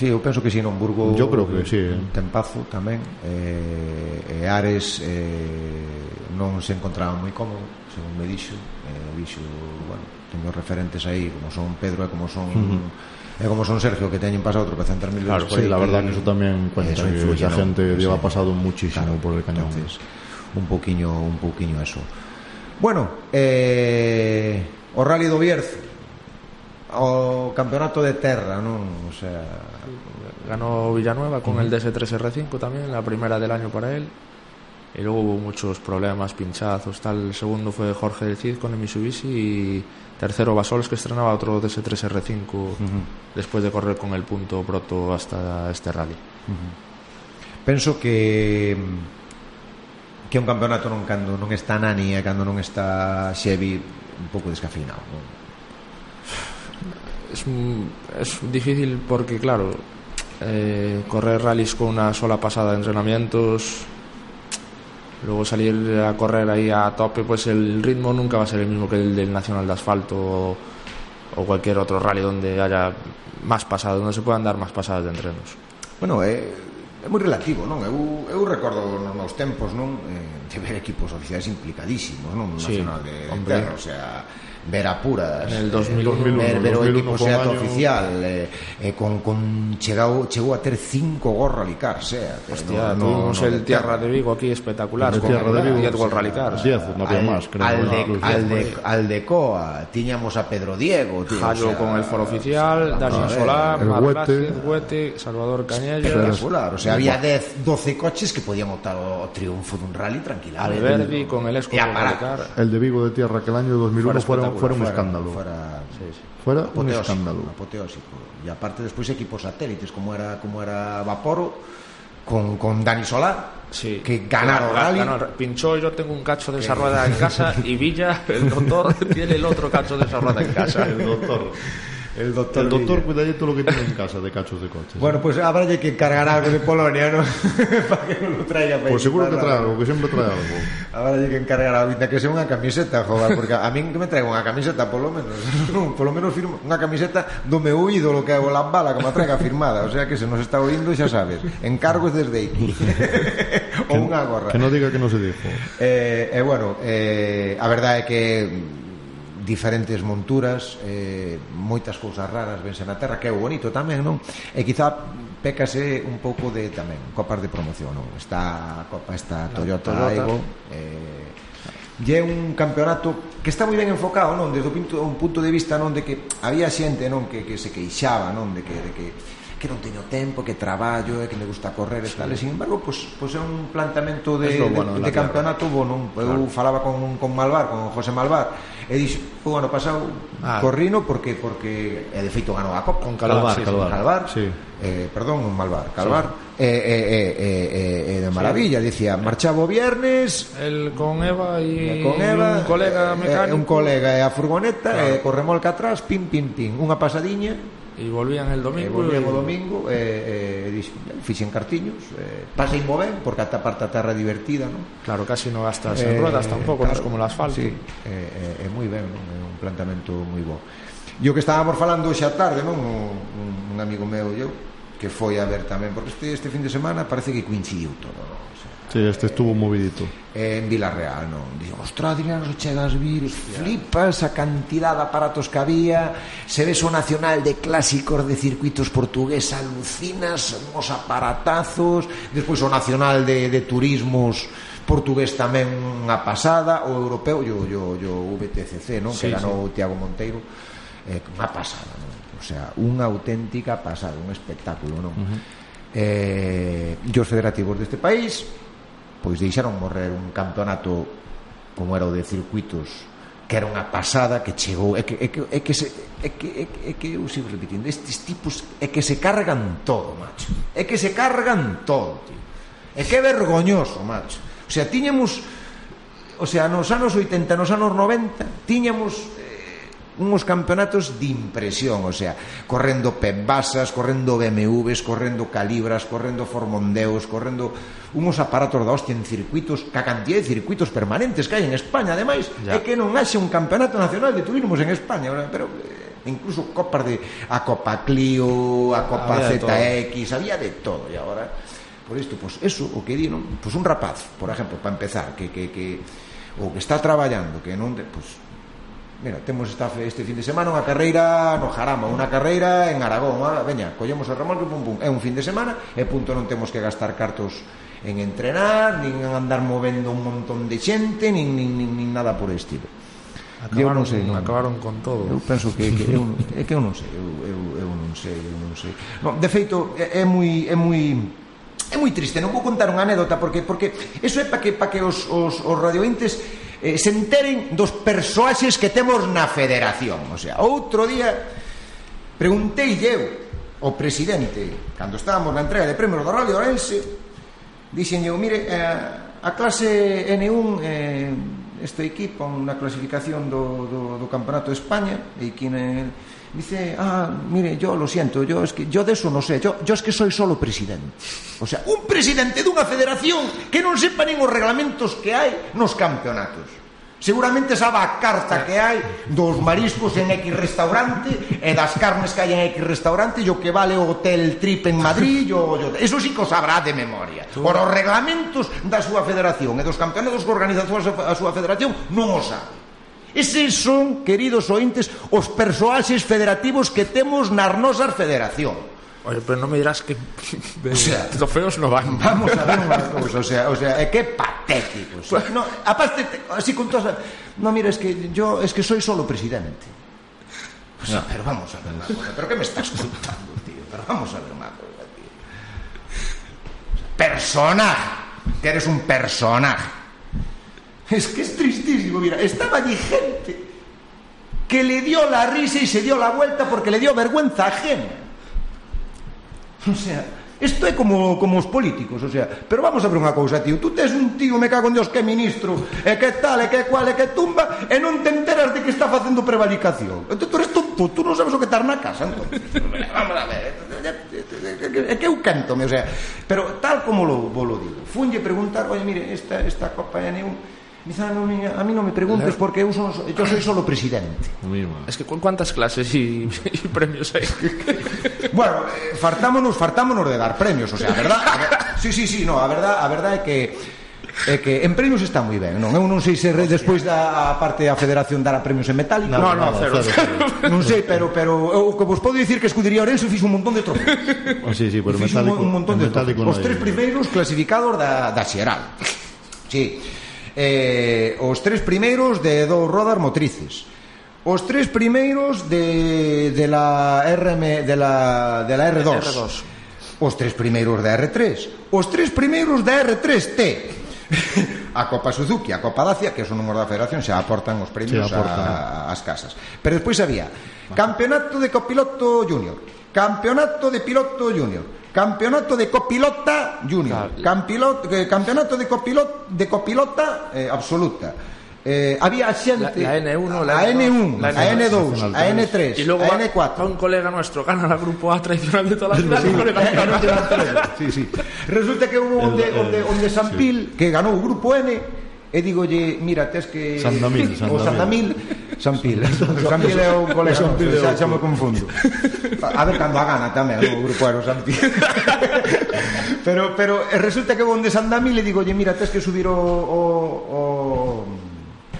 Sí, eu penso que si sí, non Burgo Yo creo que sí, eh. Tempazo tamén eh, e Ares eh, non se encontraba moi cómodo según me dixo eh, dixo, bueno, teño referentes aí como son Pedro e como son uh -huh e como son Sergio que teñen pasado tropezantas mil claro, veces sí, la verdad que eso tamén cuenta eso influye, que a gente ¿no? lleva sí. pasado muchísimo claro, por el cañón entonces, un poquinho un poquinho eso bueno eh, o Rally do Bierzo o campeonato de terra, non? O sea, ganó Villanueva con uh -huh. el DS3R5 también, la primera del año para él. Y luego hubo muchos problemas, pinchazos, tal. El segundo fue Jorge del Cid con el Mitsubishi y tercero Basoles que estrenaba otro DS3R5 uh -huh. después de correr con el punto proto hasta este rally. Uh -huh. Penso que que un campeonato non cando non está Nani e cando non está Xevi un pouco descafeinado, non? es, es difícil porque, claro, eh, correr rallies con una sola pasada de entrenamientos, luego salir a correr ahí a tope, pues el ritmo nunca va a ser el mismo que el del Nacional de Asfalto o, o cualquier otro rally donde haya más pasadas, donde se puedan dar más pasadas de entrenos. Bueno, eh, é moi relativo, non? Eu, eu recordo nos meus tempos, non? Eh, de ver equipos oficiais implicadísimos, non? Nacional sí, de, de hombre. Terra, o sea, ver apuras En el eh, 2001, ver, ver o 2001 equipo año- oficial eh, eh, con, con chegou, chegou a ter cinco Gol Rally Car SEAT eh, Hostia, no- no- tuvimos no el Tierra de Vigo aquí espectacular, El con Tierra de Vigo, 10 World o sea, Rally Cars. Diez, no había más, creo. al, de, al, de, al de Coa tiñamos a Pedro Diego tío, Jallo o sea, con el foro oficial, Dani a ver, Solá, el Mar Huete. Salvador Cañellas, espectacular, o sea, había 10, 12 coches que podían optar ao triunfo dun rally tranquilamente. Alberdi con el Esco. Car. El de Vigo de Tierra que el año 2001 Fuera fuera, un Fuera- escándalo. Fuera, Fuera un escándalo. apoteósico. Y aparte despois equipos satélites como era como era Vaporo con, con Dani Solá Sí. que ganaron Ganó- rally. ganó Pinchó, yo tengo un cacho de esa rueda en casa y Villa, el doctor, tiene el otro cacho de esa rueda en casa. El doctor. El doctor, el doctor cuidalle todo lo que tiene en casa de cachos de coches. ¿eh? Bueno, pues habrá que encargar algo de Polonia, ¿no? para que non lo traiga. Para pues seguro que trae algo, que sempre trae algo. Habrá que encargar algo, que sea unha camiseta, joder, porque a min que me traiga unha camiseta, polo menos. polo menos firma unha camiseta do meu ídolo que é o Lambala, que me traiga firmada. O sea que se nos está oindo, xa sabes. Encargos desde aquí. ou unha gorra. Que no diga que no se dijo. Eh, eh, bueno, eh, a verdade é que diferentes monturas, eh, moitas cousas raras vense na terra, que é o bonito tamén, non? E quizá pécase un pouco de tamén copas de promoción, non? Está a copa esta Toyota, Toyota. Aigo, eh, e é un campeonato que está moi ben enfocado, non? Desde o punto, un punto de vista, non? De que había xente, non? Que, que se queixaba, non? De que, de que que non teño tempo, que traballo, e que me gusta correr e tal. E sin embargo, pois, pues, pois é un plantamento de, de, bueno de, de campeonato bueno. Eu claro. falaba con, con Malvar, con José Malvar, e dixo, o ano pasado ah. corrino porque porque e de feito ganou a Copa. Con Calvar, ah, sí, Calvar. Calvar. Sí. Eh, perdón, un Malvar, Calvar. Sí. Eh, eh, eh, eh, eh, de maravilla, sí. dicía, marchaba o viernes el con Eva y eh, con Eva, un colega mecánico, eh, un colega e a furgoneta, claro. eh, corremolca atrás, pim pim pim, unha pasadiña E volvían el domingo. E volvían o domingo, e, e fixen cartiños, e, pasei mo ben, porque ata parte a terra divertida, non? Claro, casi non gastas eh, en ruedas tampouco, claro, non como el asfalto. Sí, é, é, é moi ben, non? É un plantamento moi bo. E o que estábamos falando hoxe a tarde, non? Un, un amigo meu, e eu, que foi a ver tamén, porque este, este fin de semana parece que coincidiu todo, non? Sí, este estuvo movidito. En Vilarreal, non? Digo, ostras, dirán se chegas vir, flipas a cantidad de aparatos que había, se ves o nacional de clásicos de circuitos portugués, alucinas uns aparatazos, despois o nacional de, de turismos portugués tamén unha pasada, o europeo, yo, yo, yo VTCC, non? Sí, que ganou sí. Tiago Monteiro, eh, unha pasada, non? O sea, unha auténtica pasada, un espectáculo, non? Uh -huh. eh, yo os federativos deste país pois deixaron morrer un campeonato como era o de circuitos que era unha pasada que chegou é que, é que, é que, se, é que, é que, é que eu sigo repetindo estes tipos é que se cargan todo macho é que se cargan todo tío. é que é vergoñoso macho o sea, tiñamos o sea, nos anos 80, nos anos 90 tiñamos uns campeonatos de impresión, o sea, correndo pebasas, correndo BMWs, correndo Calibras, correndo Formondeos, correndo unos aparatos da hostia en circuitos, ca cantidad de circuitos permanentes que hai en España, ademais, ya. é que non haxe un campeonato nacional de turismos en España, pero eh, incluso copas de a Copa Clio, a Copa había ZX, había de todo e agora por isto, pois pues eso o que di, non? Pois pues un rapaz, por exemplo, para empezar, que que que o que está traballando, que non, pois pues, Mira, temos esta este fin de semana unha carreira no Jarama, unha carreira en Aragón, ah, veña, collemos o remolque pum pum. É un fin de semana e punto, non temos que gastar cartos en entrenar, nin en andar movendo un montón de xente, nin, nin, nin, nin nada por estilo. Acabaron, non sei, non. acabaron con todo. Eu penso que, que eu, é que eu non sei, eu, eu, eu non sei, eu non sei. No, de feito, é, é moi é moi é moi triste, non vou contar unha anécdota porque porque eso é para que para que os os os radiointes eh, se enteren dos persoaxes que temos na federación. O sea, outro día preguntei eu ao presidente, cando estábamos na entrega de premios do Rally Orense, dixen eu, mire, eh, a clase N1 eh, este equipo na clasificación do, do, do Campeonato de España e que dice, ah, mire, yo lo siento, yo es que yo de eso no sé, yo, yo es que soy solo presidente. O sea, un presidente dunha federación que non sepa nin os reglamentos que hai nos campeonatos. Seguramente sabe a carta que hai dos mariscos en X restaurante e das carnes que hai en X restaurante e o que vale o hotel trip en Madrid o, o, eso sí que o sabrá de memoria por os reglamentos da súa federación e dos campeonatos que organiza a súa, a súa federación non o sabe Eses son, queridos ointes, os persoaxes federativos que temos nas nosas federación. Oye, pero non me dirás que o sea, trofeos no van. Vamos a ver unha cousa, o sea, o sea, eh, é que patético. O sea, no, aparte, así con todas... No, mira, es que yo, es que soy solo presidente. O sea, no. pero vamos a ver unha cosa, pero que me estás contando, tío? Pero vamos a ver unha cosa, tío. Persona, que eres un personaje. Es que es tristísimo, mira, estaba allí gente que le dio la risa y se dio la vuelta porque le dio vergüenza ajena. O sea, isto é como, como os políticos, o sea, pero vamos a ver unha cousa, tío, tú tes un tío, me cago en Dios, que ministro, e que tal, e que cual, e que tumba, e non te enteras de que está facendo prevaricación. Entón, tú eres tonto, tú non sabes o que estar na casa, entón. vamos a ver, é que eu o sea, pero tal como lo, lo digo, funlle preguntar, oye, mire, esta, esta Copa N1, me Quizá me- a mí non me preguntes porque eu, son, yo soy solo presidente. Es que con cuántas clases y premios hay. bueno, eh, fartámonos, fartámonos de dar premios, o sea, a verdad? A ver, sí, sí, sí, no, a verdad, a verdad é que é que en premios está moi ben, non? Eu non sei se re, despois da parte da Federación dará premios en metálico. No, no, no, cero, cero. Non sei, pero pero eu que vos podo dicir que Escudería Orense fixo un montón de trofeos. Ah, sí, sí, pero metálico, un, un montón de metálico, no Os tres primeiros clasificados da da Xeral. Sí eh, os tres primeiros de dous rodas motrices. Os tres primeiros de, de la RM de la, de la R2. R2. Os tres primeiros da R3. Os tres primeiros da R3T. a Copa Suzuki, a Copa Dacia, que son número da federación, xa aportan os premios sí, aportan. A, as casas. Pero despois había Campeonato de Copiloto Junior, Campeonato de Piloto Junior, Campeonato de copilota junior, Campilot, eh, campeonato de, copilot, de copilota eh, absoluta. Eh, había gente la, la, N1, la, N1, la N2, la N2, la N3, la N4. un colega nuestro gana la grupo A tradicional de toda la vida. Sí, sí. Resulta que hubo un de, el, de, de sí. que ganó grupo N e digolle, mira, tes que... Sandamil, Sandamil. O Sandamil, San Pil é o colega, no, xa, xa me confundo. A ver, cando a gana tamén o grupo era o San Pil. pero, pero resulta que von de Sandamil e digolle, mira, tes que subir o, o, o,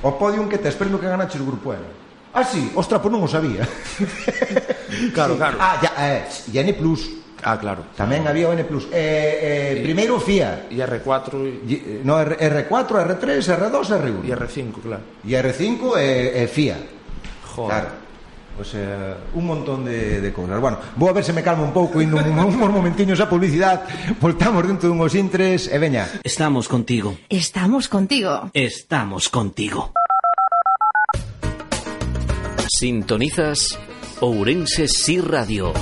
o podium que tes, premio que ganaches o grupo era. Ah, sí, ostra, pois non o sabía. claro, claro. Ah, ya, eh, Yene Plus. Ah, claro. Tamén había o N+. Eh, eh, primeiro FIA. Y R4 y, eh, No, R- R4, R3, R2, R1. y R5, claro. E R5 e, e FIA. Joder. Claro. O sea, un montón de, de cosas. Bueno, vou a ver se me calmo un pouco indo un, uns momentiños a publicidade. Voltamos dentro dunhos intres e veña. Estamos contigo. Estamos contigo. Estamos contigo. Sintonizas Ourense Sí Radio.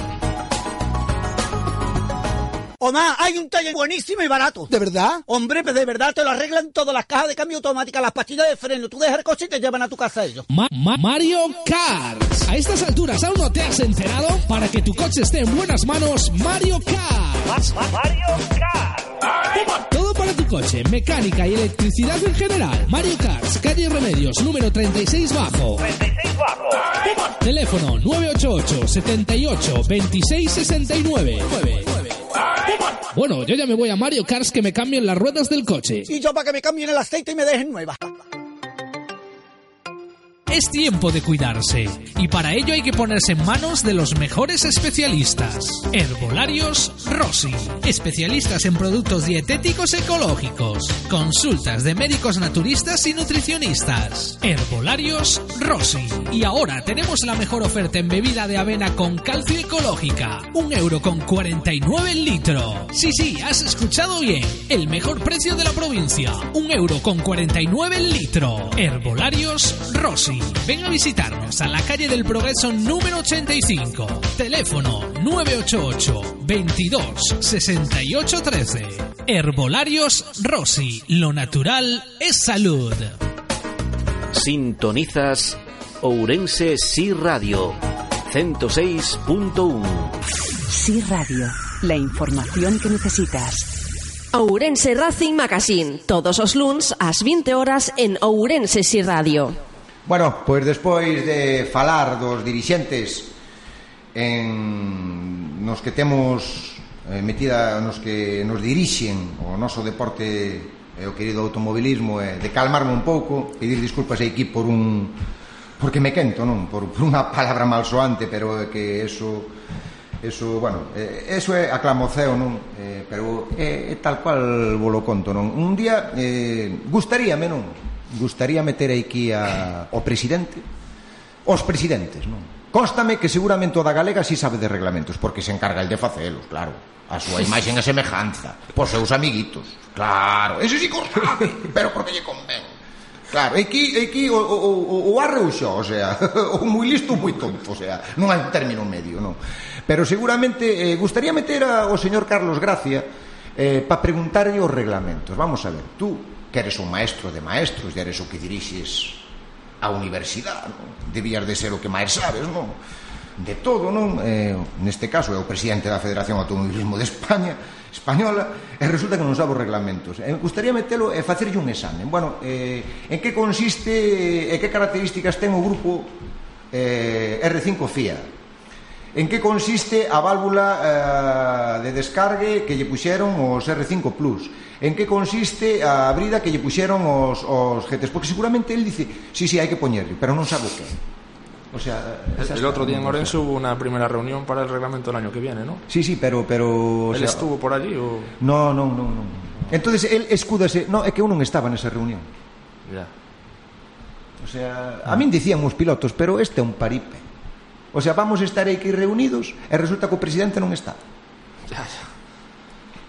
Omar, hay un taller buenísimo y barato. ¿De verdad? Hombre, pues de verdad te lo arreglan todas las cajas de cambio automática, las pastillas de freno. Tú dejas el coche y te llevan a tu casa ellos. Ma- Ma- Mario Kart. A estas alturas aún no te has enterado. Para que tu coche esté en buenas manos, Mario Kart. Todo para tu coche, mecánica y electricidad en general. Mario Kart, calle Remedios, número 36 bajo. Teléfono 988 78 26 69. Bueno, yo ya me voy a Mario Kart que me cambien las ruedas del coche. Y yo para que me cambien el aceite y me dejen nueva. Es tiempo de cuidarse y para ello hay que ponerse en manos de los mejores especialistas. Herbolarios Rossi, especialistas en productos dietéticos ecológicos. Consultas de médicos naturistas y nutricionistas. Herbolarios Rossi. Y ahora tenemos la mejor oferta en bebida de avena con calcio ecológica. Un euro con 49 el litro. Sí, sí, has escuchado bien. El mejor precio de la provincia. Un euro con 49 el litro. Herbolarios Rossi. Ven a visitarnos a la calle del Progreso número 85. Teléfono 988 22 68 13. Herbolarios Rossi. Lo natural es salud. Sintonizas Ourense Sí Radio 106.1 Sí Radio, la información que necesitas. Ourense Racing Magazine, todos os luns ás 20 horas en Ourense Si Radio. Bueno, pois despois de falar dos dirixentes en nos que temos eh, metida nos que nos dirixen o noso deporte e o querido automobilismo e eh, de calmarme un pouco, pedir disculpas aquí por un porque me quento, non, por, por unha palabra malsoante, pero é que eso eso, bueno, eh, eso é aclamoceo, non, eh, pero é, é tal cual volo conto, non. Un día eh gustaríame, non, gustaría meter aquí a, o presidente os presidentes, non? Constame que seguramente o da Galega si sí sabe de reglamentos, porque se encarga el de facelos, claro. A súa imaxen e semejanza, Por seus amiguitos. Claro, eso sí que o sabe, pero porque lle convén. Claro, aquí, aquí o, o, o, o arreuxo, o sea, o moi listo moi tonto, o sea, non hai término medio, non. Pero seguramente eh, gustaría meter ao señor Carlos Gracia eh, para preguntarlle os reglamentos. Vamos a ver, tú que eres un maestro de maestros, ya eres o que dirixes a universidade, non? debías de ser o que máis sabes, non? De todo, non? Eh, neste caso é o presidente da Federación Automobilismo de España, española, e resulta que non sabe os reglamentos. E eh, gustaría metelo e eh, facerlle un exame. Bueno, eh, en que consiste e eh, que características ten o grupo eh, R5 FIA? En que consiste a válvula eh, de descargue que lle puxeron os R5 Plus? En que consiste a brida que lle puxeron os, os GTs? Porque seguramente él dice, sí, sí, hai que poñerle, pero non sabe o que. O sea, eh, el otro día en Orense hubo una primera reunión para el reglamento del año que viene, ¿no? Sí, sí, pero... pero o ¿Él sea, estuvo por allí o...? No, no, no, no. Entonces, él escúdase... No, é que eu non estaba nesa reunión. Ya. O sea, a min dicían os pilotos, pero este é un paripe. O sea, vamos estar aquí reunidos e resulta que o presidente non está.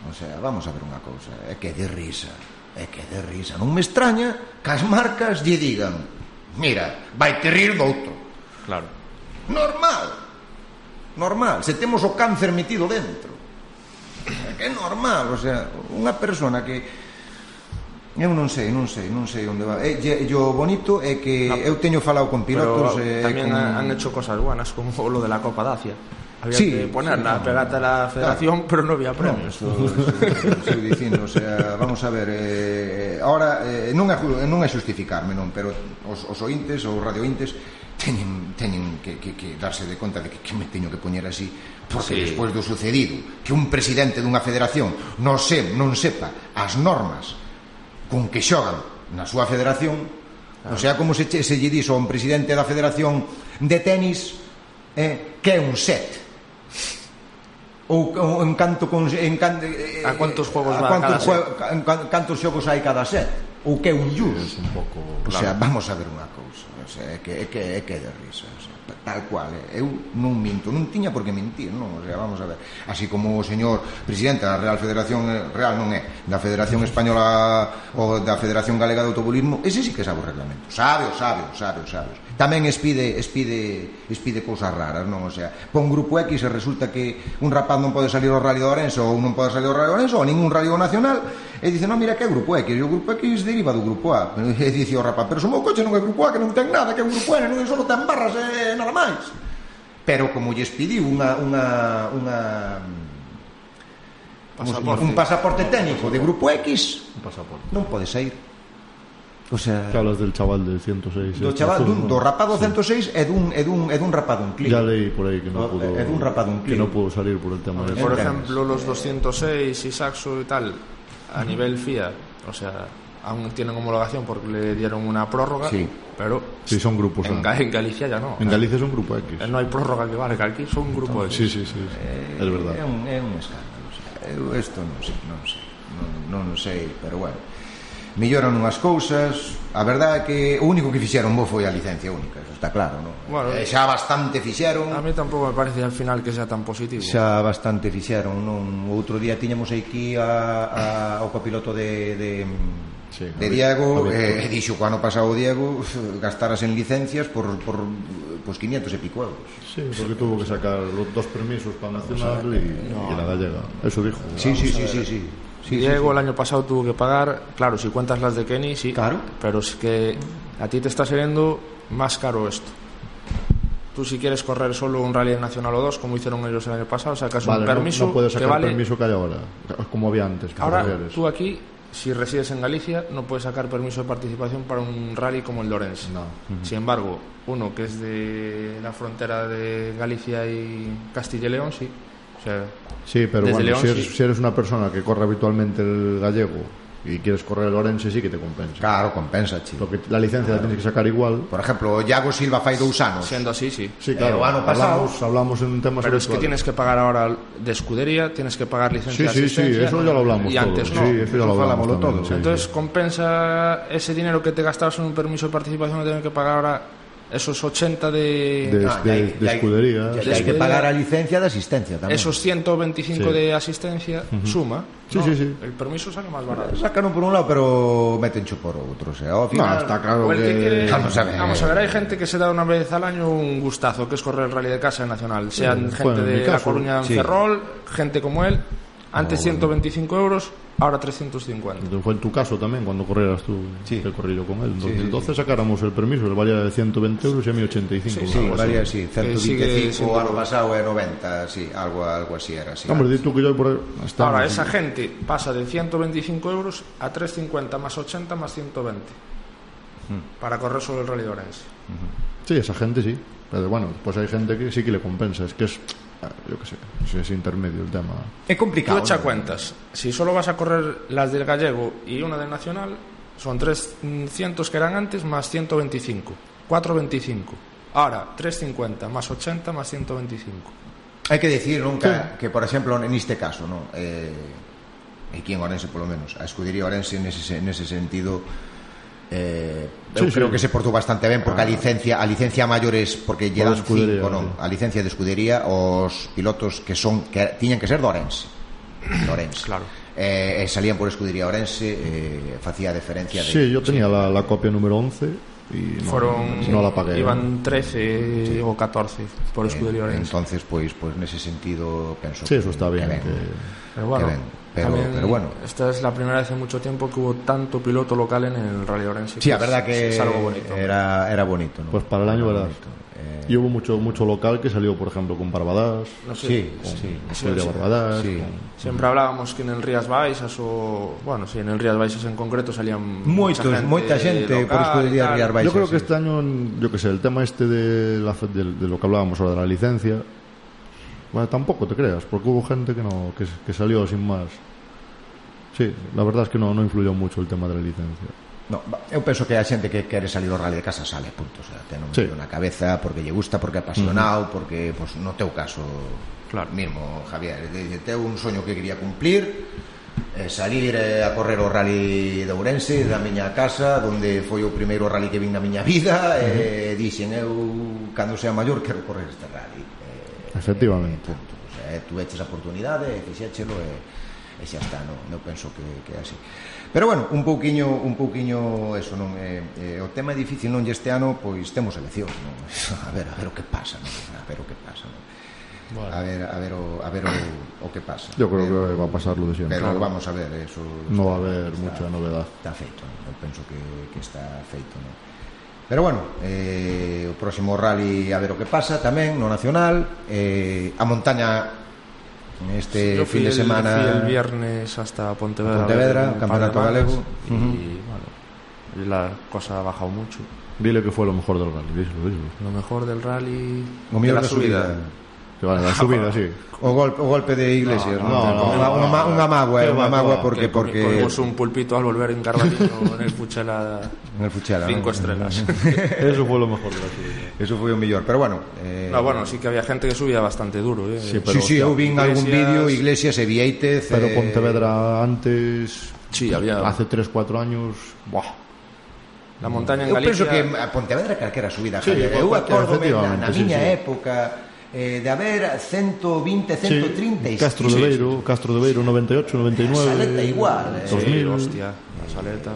O sea, vamos a ver unha cousa, é que de risa, é que de risa. Non me extraña que as marcas lle digan, mira, vai te rir do outro. Claro. Normal. Normal, se temos o cáncer metido dentro. É que é normal, o sea, unha persona que Eu non sei, non sei, non sei onde va. E, e, e o bonito é que no, eu teño falado con pilotos pero, e tamén con... han hecho cosas buenas como lo de la Copa Dacia. Había sí, que ponerla, sí, pegata a la federación, claro. pero no había premios. No, esto, dicindo, o sea, vamos a ver, eh, ahora eh, non é non é xustificarme, non, pero os os ointes ou radiointes teñen, teñen que, que, que darse de conta de que, que me teño que poñer así porque sí. despois do sucedido que un presidente dunha federación non, se, non sepa as normas con que xogan na súa federación, claro. o sea, como se, se lle dixo a un presidente da federación de tenis eh, que é un set ou, ou en canto con, en can, eh, a cantos xogos a cuantos, cada en can, cantos xogos hai cada set ou que é un just un pouco, o sea, vamos a ver unha cousa o sea, é que, é que, é que é de risa o sea tal cual, ¿eh? eu non minto, non tiña por que mentir, non, o sea, vamos a ver. Así como o señor presidente da Real Federación eh, Real non é, da Federación Española ou da Federación Galega de Automobilismo, ese sí que sabe o reglamento. Sabe, sabe, o sabe, o sabe. O sabe tamén expide expide expide cousas raras, non? O sea, pon grupo X e resulta que un rapaz non pode salir ao Rally de Orense ou non pode salir ao Rally de Orense ou ningún rally nacional e dice, "Non, mira que é grupo X, e o grupo X deriva do grupo A." E dice o rapaz, "Pero se o meu coche non é grupo A, que non ten nada, que é grupo N, non é só ten barras e nada máis." Pero como lles pediu unha unha unha pasaporte. un pasaporte técnico de grupo X, un pasaporte. Non pode sair. O sea, Que hablas del chaval del 106. do este chaval azul, dun, do rapado 106 e dun, e dun, e dun rapado un clip Ya leí por ahí que no No, pudo, es un rapado, un que clip. no pudo salir por el tema de Por ejemplo, los 206 y Saxo y tal, a nivel FIA, o sea, aún tienen homologación porque le dieron una prórroga, Sí. pero Sí, son grupos en, en Galicia ya no. En Galicia es un grupo X. Eh, No hay prórroga que vale, que aquí son un grupo X. Sí, sí, sí. sí. Eh, es verdad. É un, é un escándalo. O sea, eu isto non sei, non sei, non, non sei, pero bueno. melloran unhas cousas a verdade é que o único que fixeron bo foi a licencia única eso está claro no? bueno, eh, xa bastante fixeron a mí tampouco me parece al final que sea tan positivo xa bastante fixeron non? outro día tiñamos aquí a, a, ao copiloto de, de Sí, de vi, Diego eh, dixo que ano pasado Diego gastaras en licencias por, por pues 500 e pico euros. Sí, porque tuvo que sacar los dos permisos para nacional y, no. y la gallega. Eso dijo. Sí, sí, sí, sí, sí. Sí, sí, Diego el año pasado tuvo que pagar, claro, si cuentas las de Kenny, sí. Claro. Pero es que a ti te está saliendo más caro esto. Tú si quieres correr solo un rally nacional o dos, como hicieron ellos el año pasado, sacas Vale, un no- permiso no, puedes que sacar vale... permiso que hay ahora, como había antes. que Ahora, tú aquí, si resides en Galicia, no puedes sacar permiso de participación para un rally como el de Orense. No. Sin embargo, uno que es de la frontera de Galicia y Castilla y León, sí. O sea, Sí, pero bueno, León, si, eres, sí. si eres una persona que corre habitualmente el gallego y quieres correr el orense, sí que te compensa. Claro, compensa, chico. Porque la licencia la tienes que sacar igual. Por ejemplo, Iago Silva fai dous anos. siendo así, sí. Sí, Eh, o ano pasado- hablamos, hablamos en temas Pero es que tienes que pagar ahora de escudería, tienes que pagar licencia Sí, de sí, sí, eso ya lo hablamos Y todo. antes no. Sí, eso ya lo hablamos también, todo. sí, Entonces sí. compensa ese dinero que te gastabas en un permiso de participación, no tener que pagar ahora esos 80 de... De- Ah, de y hai- escudería. y hai De que pagar a licencia de asistencia tamén. Esos 125 Sí. de asistencia suma. Sí, ¿no? sí, sí. El permiso sale más barato. Sacaron por un lado, pero metencho por outro, o sea, No, final... está claro que quiere- Vamos a ver. Vamos a ver, hay gente que se da una vez al año un gustazo, que es correr el rally de casa en Nacional. Sean Sí, gente bueno, en mi de La caso, Coruña en sí. Ferrol, gente como él. Antes bueno. 125 euros, ahora 350. Entonces Fue en tu caso tamén, cuando corrieras tú, Sí. yo con él. En Sí, sí, 2012 sacáramos el permiso, le valía de 120 euros y a mí 85. Sí, Sí, algo así. sigue 125 siendo- o ano pasado e 90, sí, algo, algo así era así. Hombre, tú que yo por ahí estamos- Ahora, esa gente pasa de 125 euros a 350 más 80 más 120 para correr solo el Rally de Orense. Sí, esa gente sí. Pero bueno, pues hay gente que sí que le compensa. Es que es, ah, yo qué sé, es, es intermedio el tema. É Tú complicado. echa ¿no? cuentas. Si solo vas a correr las del gallego y una del nacional, son 300 que eran antes más 125. 425. Ahora, 350 más 80 más 125. Hai que decir nunca que, por exemplo, neste caso, no, eh, aquí en Orense, polo menos, a escudería Orense nese, se- nese sentido Eh, eu sí, creo sí. que se portou bastante ben porque ah. a licencia a licencia maiores porque lle dan cinco, non, a licencia de escudería os pilotos que son que tiñan que ser de Orense. De Orense. Claro. Eh, eh, salían por escudería Orense, eh, facía deferencia de Sí, yo tenía sí. la, la copia número 11 y no, Fueron. no la pagué. Iban 13 sí. o 14 por eh, escudería Orense. Entonces, pois, pues, en ese nese sentido penso. Sí, eso está bien. Que, ben, que, que, bueno, que ben. Pero, también pero bueno esta es la primera vez en mucho tiempo que hubo tanto piloto local en el Rally Orense. Sí, que a verdad que es algo bonito. era, era bonito. ¿no? Pues para el año Era bonito. Eh, Y hubo mucho mucho local que salió, por ejemplo, con Barbadas, No sé, sí, sí. Escudería sí. Barbadas. Sí. con- Siempre hablábamos que en el Rías Baixas o bueno, sí, en el Rías Baixas en concreto salían Moitos, mucha gente, moita xente por escudería. Rías Baixas. Yo creo que sí. este año, yo que sé, el tema este de, la, fe- de, de lo que hablábamos ahora de la licencia, Bueno, tampoco te creas, porque hubo gente que no que, que salió sin más. Sí, la verdad es que no, no influyó mucho el tema de la licencia. No, eu penso que a xente que quere salir do rally de casa sale, punto, o sea, ten un sí. na cabeza porque lle gusta, porque é apasionado, uh -huh. porque pues, no teu caso claro. mismo, Javier, teu un soño que quería cumplir, eh, salir eh, a correr o rally de Ourense da miña casa, onde foi o primeiro rally que vin na miña vida, e eh, dixen eu cando sea maior quero correr este rally. Efectivamente. Punto. O sea, eh, tuveches a oportunidade, fixéchelo e, eh, e xa está, non, no penso que, que é así. Pero bueno, un pouquiño, un pouquiño eso non é, eh, eh, o tema é difícil non este ano, pois temos eleccións, non? A ver, a ver o que pasa, non? A ver o que pasa, non? Bueno. A ver, a ver, o, a ver o, o que pasa. Yo creo pero, que va a pasar lo de siempre. Pero claro. vamos a ver, eso, eso no va a haber está, mucha novedad. Está feito, non eu penso que, que está feito, non. Pero bueno, eh, o próximo rally a ver o que pasa tamén no nacional, eh, a montaña este sí, fin de semana el, el viernes hasta Pontevedra, Pontevedra ver, campeonato Palmares, galego y uh -huh. bueno, la cosa ha bajado mucho. Dile que fue lo mejor del rally, díselo, díselo. Lo mejor del rally, o mejor de subida. subida. Que vale, la subida, sí. O golpe, o golpe de Iglesias, No, no, no, no. que va. porque Que porque Comimos un pulpito al volver en Carballo en el Puchela. en el Fuchela, Cinco estrellas. Eso fue lo mejor de la subida. Eso foi o mellor, pero bueno, eh, No, bueno, sí que había gente que subía bastante duro. ¿eh? Sí, Sí, sí, eu vin algún Iglesias- vídeo, Iglesias e Vieitez Pero eh, Pontevedra antes, Sí, había. hace 3-4 años, buah, La montaña en Eu Galicia. penso que a Pontevedra calquera subida, Sí, Eu acordo na, na sí, miña sí. época eh, de haber 120, 130 sí, Castro de Beiro, Castro de Beiro 98, 99 Saleta igual eh. 2000, sí, hostia saleta.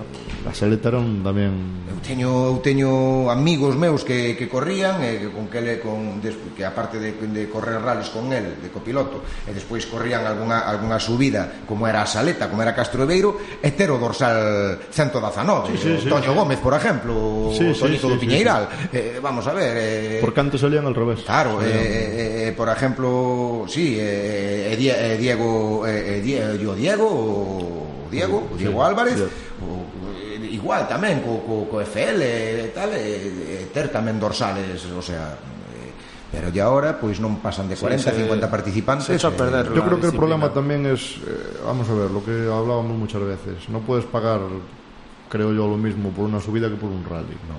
A saleta era un tamén Eu teño eu teño amigos meus que que corrían e que con que le con despois que aparte de de correr rallies con el de copiloto e despois corrían algunha algunha subida como era a saleta, como era Castro Beiro, e ter o dorsal 119. Sí, sí, sí, Toño sí. Gómez, por exemplo, sí, sí, Toñito sí, do Piñeiral. Sí, sí. Eh, vamos a ver, eh Por canto salían al revés. Claro, eh, salían... eh, eh por exemplo, sí, eh, eh Diego eh, Diego, eh, eh Diego Diego, o Diego sí, Álvarez, sí. O, igual tamén co, co, co FL e eh, tal, eh, eh, e, e ter tamén dorsales, o sea, pero ya ahora pois non pasan de 40 a sí, 50 participantes se echa a perder eh, yo creo que el problema tamén es eh, vamos a ver, lo que hablábamos muchas veces no puedes pagar creo yo lo mismo por una subida que por un rally. No.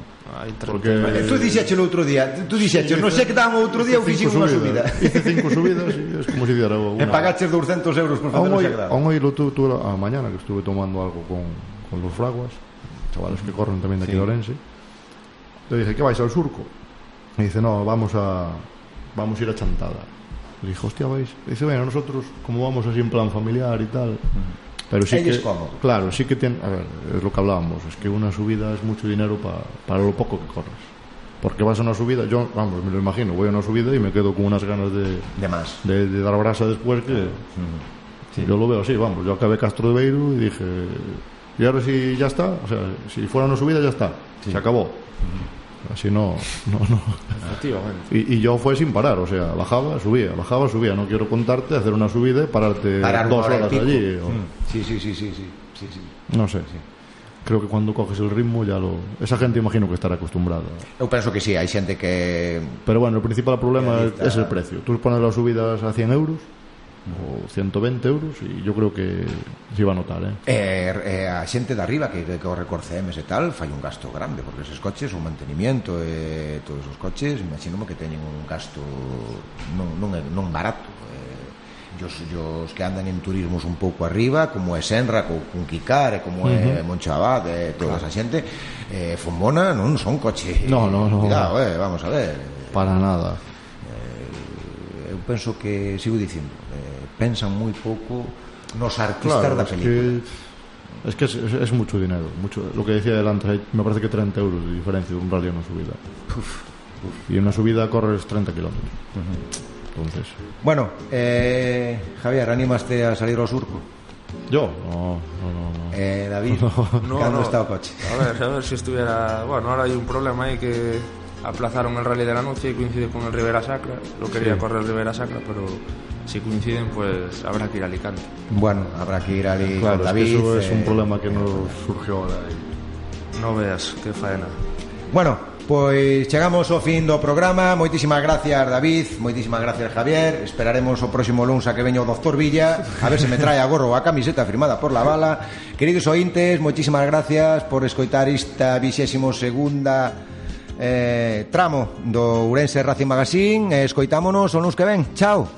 Porque tú dixeche outro día, tú dixeche, sí, non sei que dan outro día eu fixen unha subida. Hice cinco subidas, e es como si diera una. E pagaches 200 euros por facer o sagrado. Aún hoy lo tuve a mañana que estuve tomando algo con, con los fraguas, chavales que corren tamén de aquí sí. de Orense. Le dije, que vais al surco? E dice, no, vamos a vamos a ir a Chantada. Le dije, hostia, vais. Dice, bueno, nosotros como vamos así en plan familiar y tal, uh -huh Pero sí Ahí que, es cómodo. claro, sí que tiene, a ver, es lo que hablábamos, es que una subida es mucho dinero pa- para lo poco que corres. Porque vas a una subida, yo, vamos, me lo imagino, voy a una subida y me quedo con unas ganas de, De más. de, de dar brasa después que yo lo veo así, vamos, yo acabé Castro de Beiro y dije y ahora si ya está, o sea, si fuera una subida ya está, se acabó así no, no, no. Efectivamente. Y, y yo fue sin parar, o sea, bajaba, subía, bajaba, subía, no quiero contarte hacer una subida y pararte Parar dos hora horas allí o- Mm. Sí, sí, sí, sí, sí, sí, sí. no sé, creo que cuando coges el ritmo ya lo, esa gente imagino que estará acostumbrada Eu penso que sí, hai xente que Pero bueno, el principal problema es, Realista. es el precio. Tú pones las subidas a 100 euros o 120 euros e eu creo que se iba a notar eh? E, e a xente de arriba que, que corre corcemes e tal fai un gasto grande porque eses coches, o mantenimiento e todos os coches, imagino que teñen un gasto non, non, non barato eh, os, os que andan en turismos un pouco arriba como é Senra, co, con Kikar como é uh -huh. Toda esa xente eh, Fombona non son coche no, no, no. cuidado, eh, vamos a ver para nada eh, eu penso que sigo dicindo eh, pensan moi pouco nos artistas Claro, da es película que, es que es, es- es mucho dinero. Mucho, lo que decía hay- me parece que 30 euros de diferencia de un rally a una subida. Y en una subida corres 30 kilómetros. Entonces, Bueno, eh, Javier, anímaste a salir ao surco? yo, no, no, no. no. Eh, David, No, cando no. está o coche? A ver, a ver si estuviera. Bueno, ahora hay un problema ahí que aplazaron el rally de la noche y coincide con el Rivera Sacra. Lo quería sí. correr Rivera Sacra, pero si coinciden, pues habrá que ir a Alicante. Bueno, habrá que ir a Alicante. Claro, es David, que eso eh... es un eh, problema que nos surgió ahora. Y... No veas, qué faena. Bueno, Pois chegamos ao fin do programa Moitísimas gracias David Moitísimas gracias Javier Esperaremos o próximo lunes a que veña o doctor Villa A ver se me trae a gorro a camiseta firmada por la bala Queridos ointes, moitísimas gracias Por escoitar esta 22 segunda eh, tramo do Ourense Racing Magazine. Escoitámonos o lunes que ven. Chao.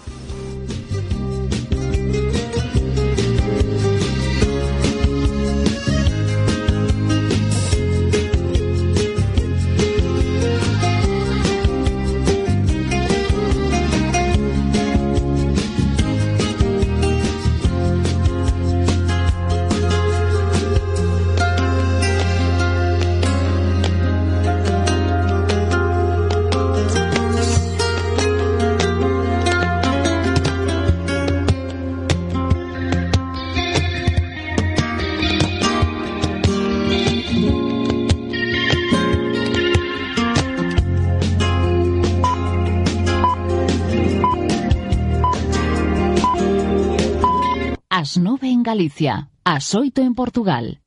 Galicia, as oito en Portugal.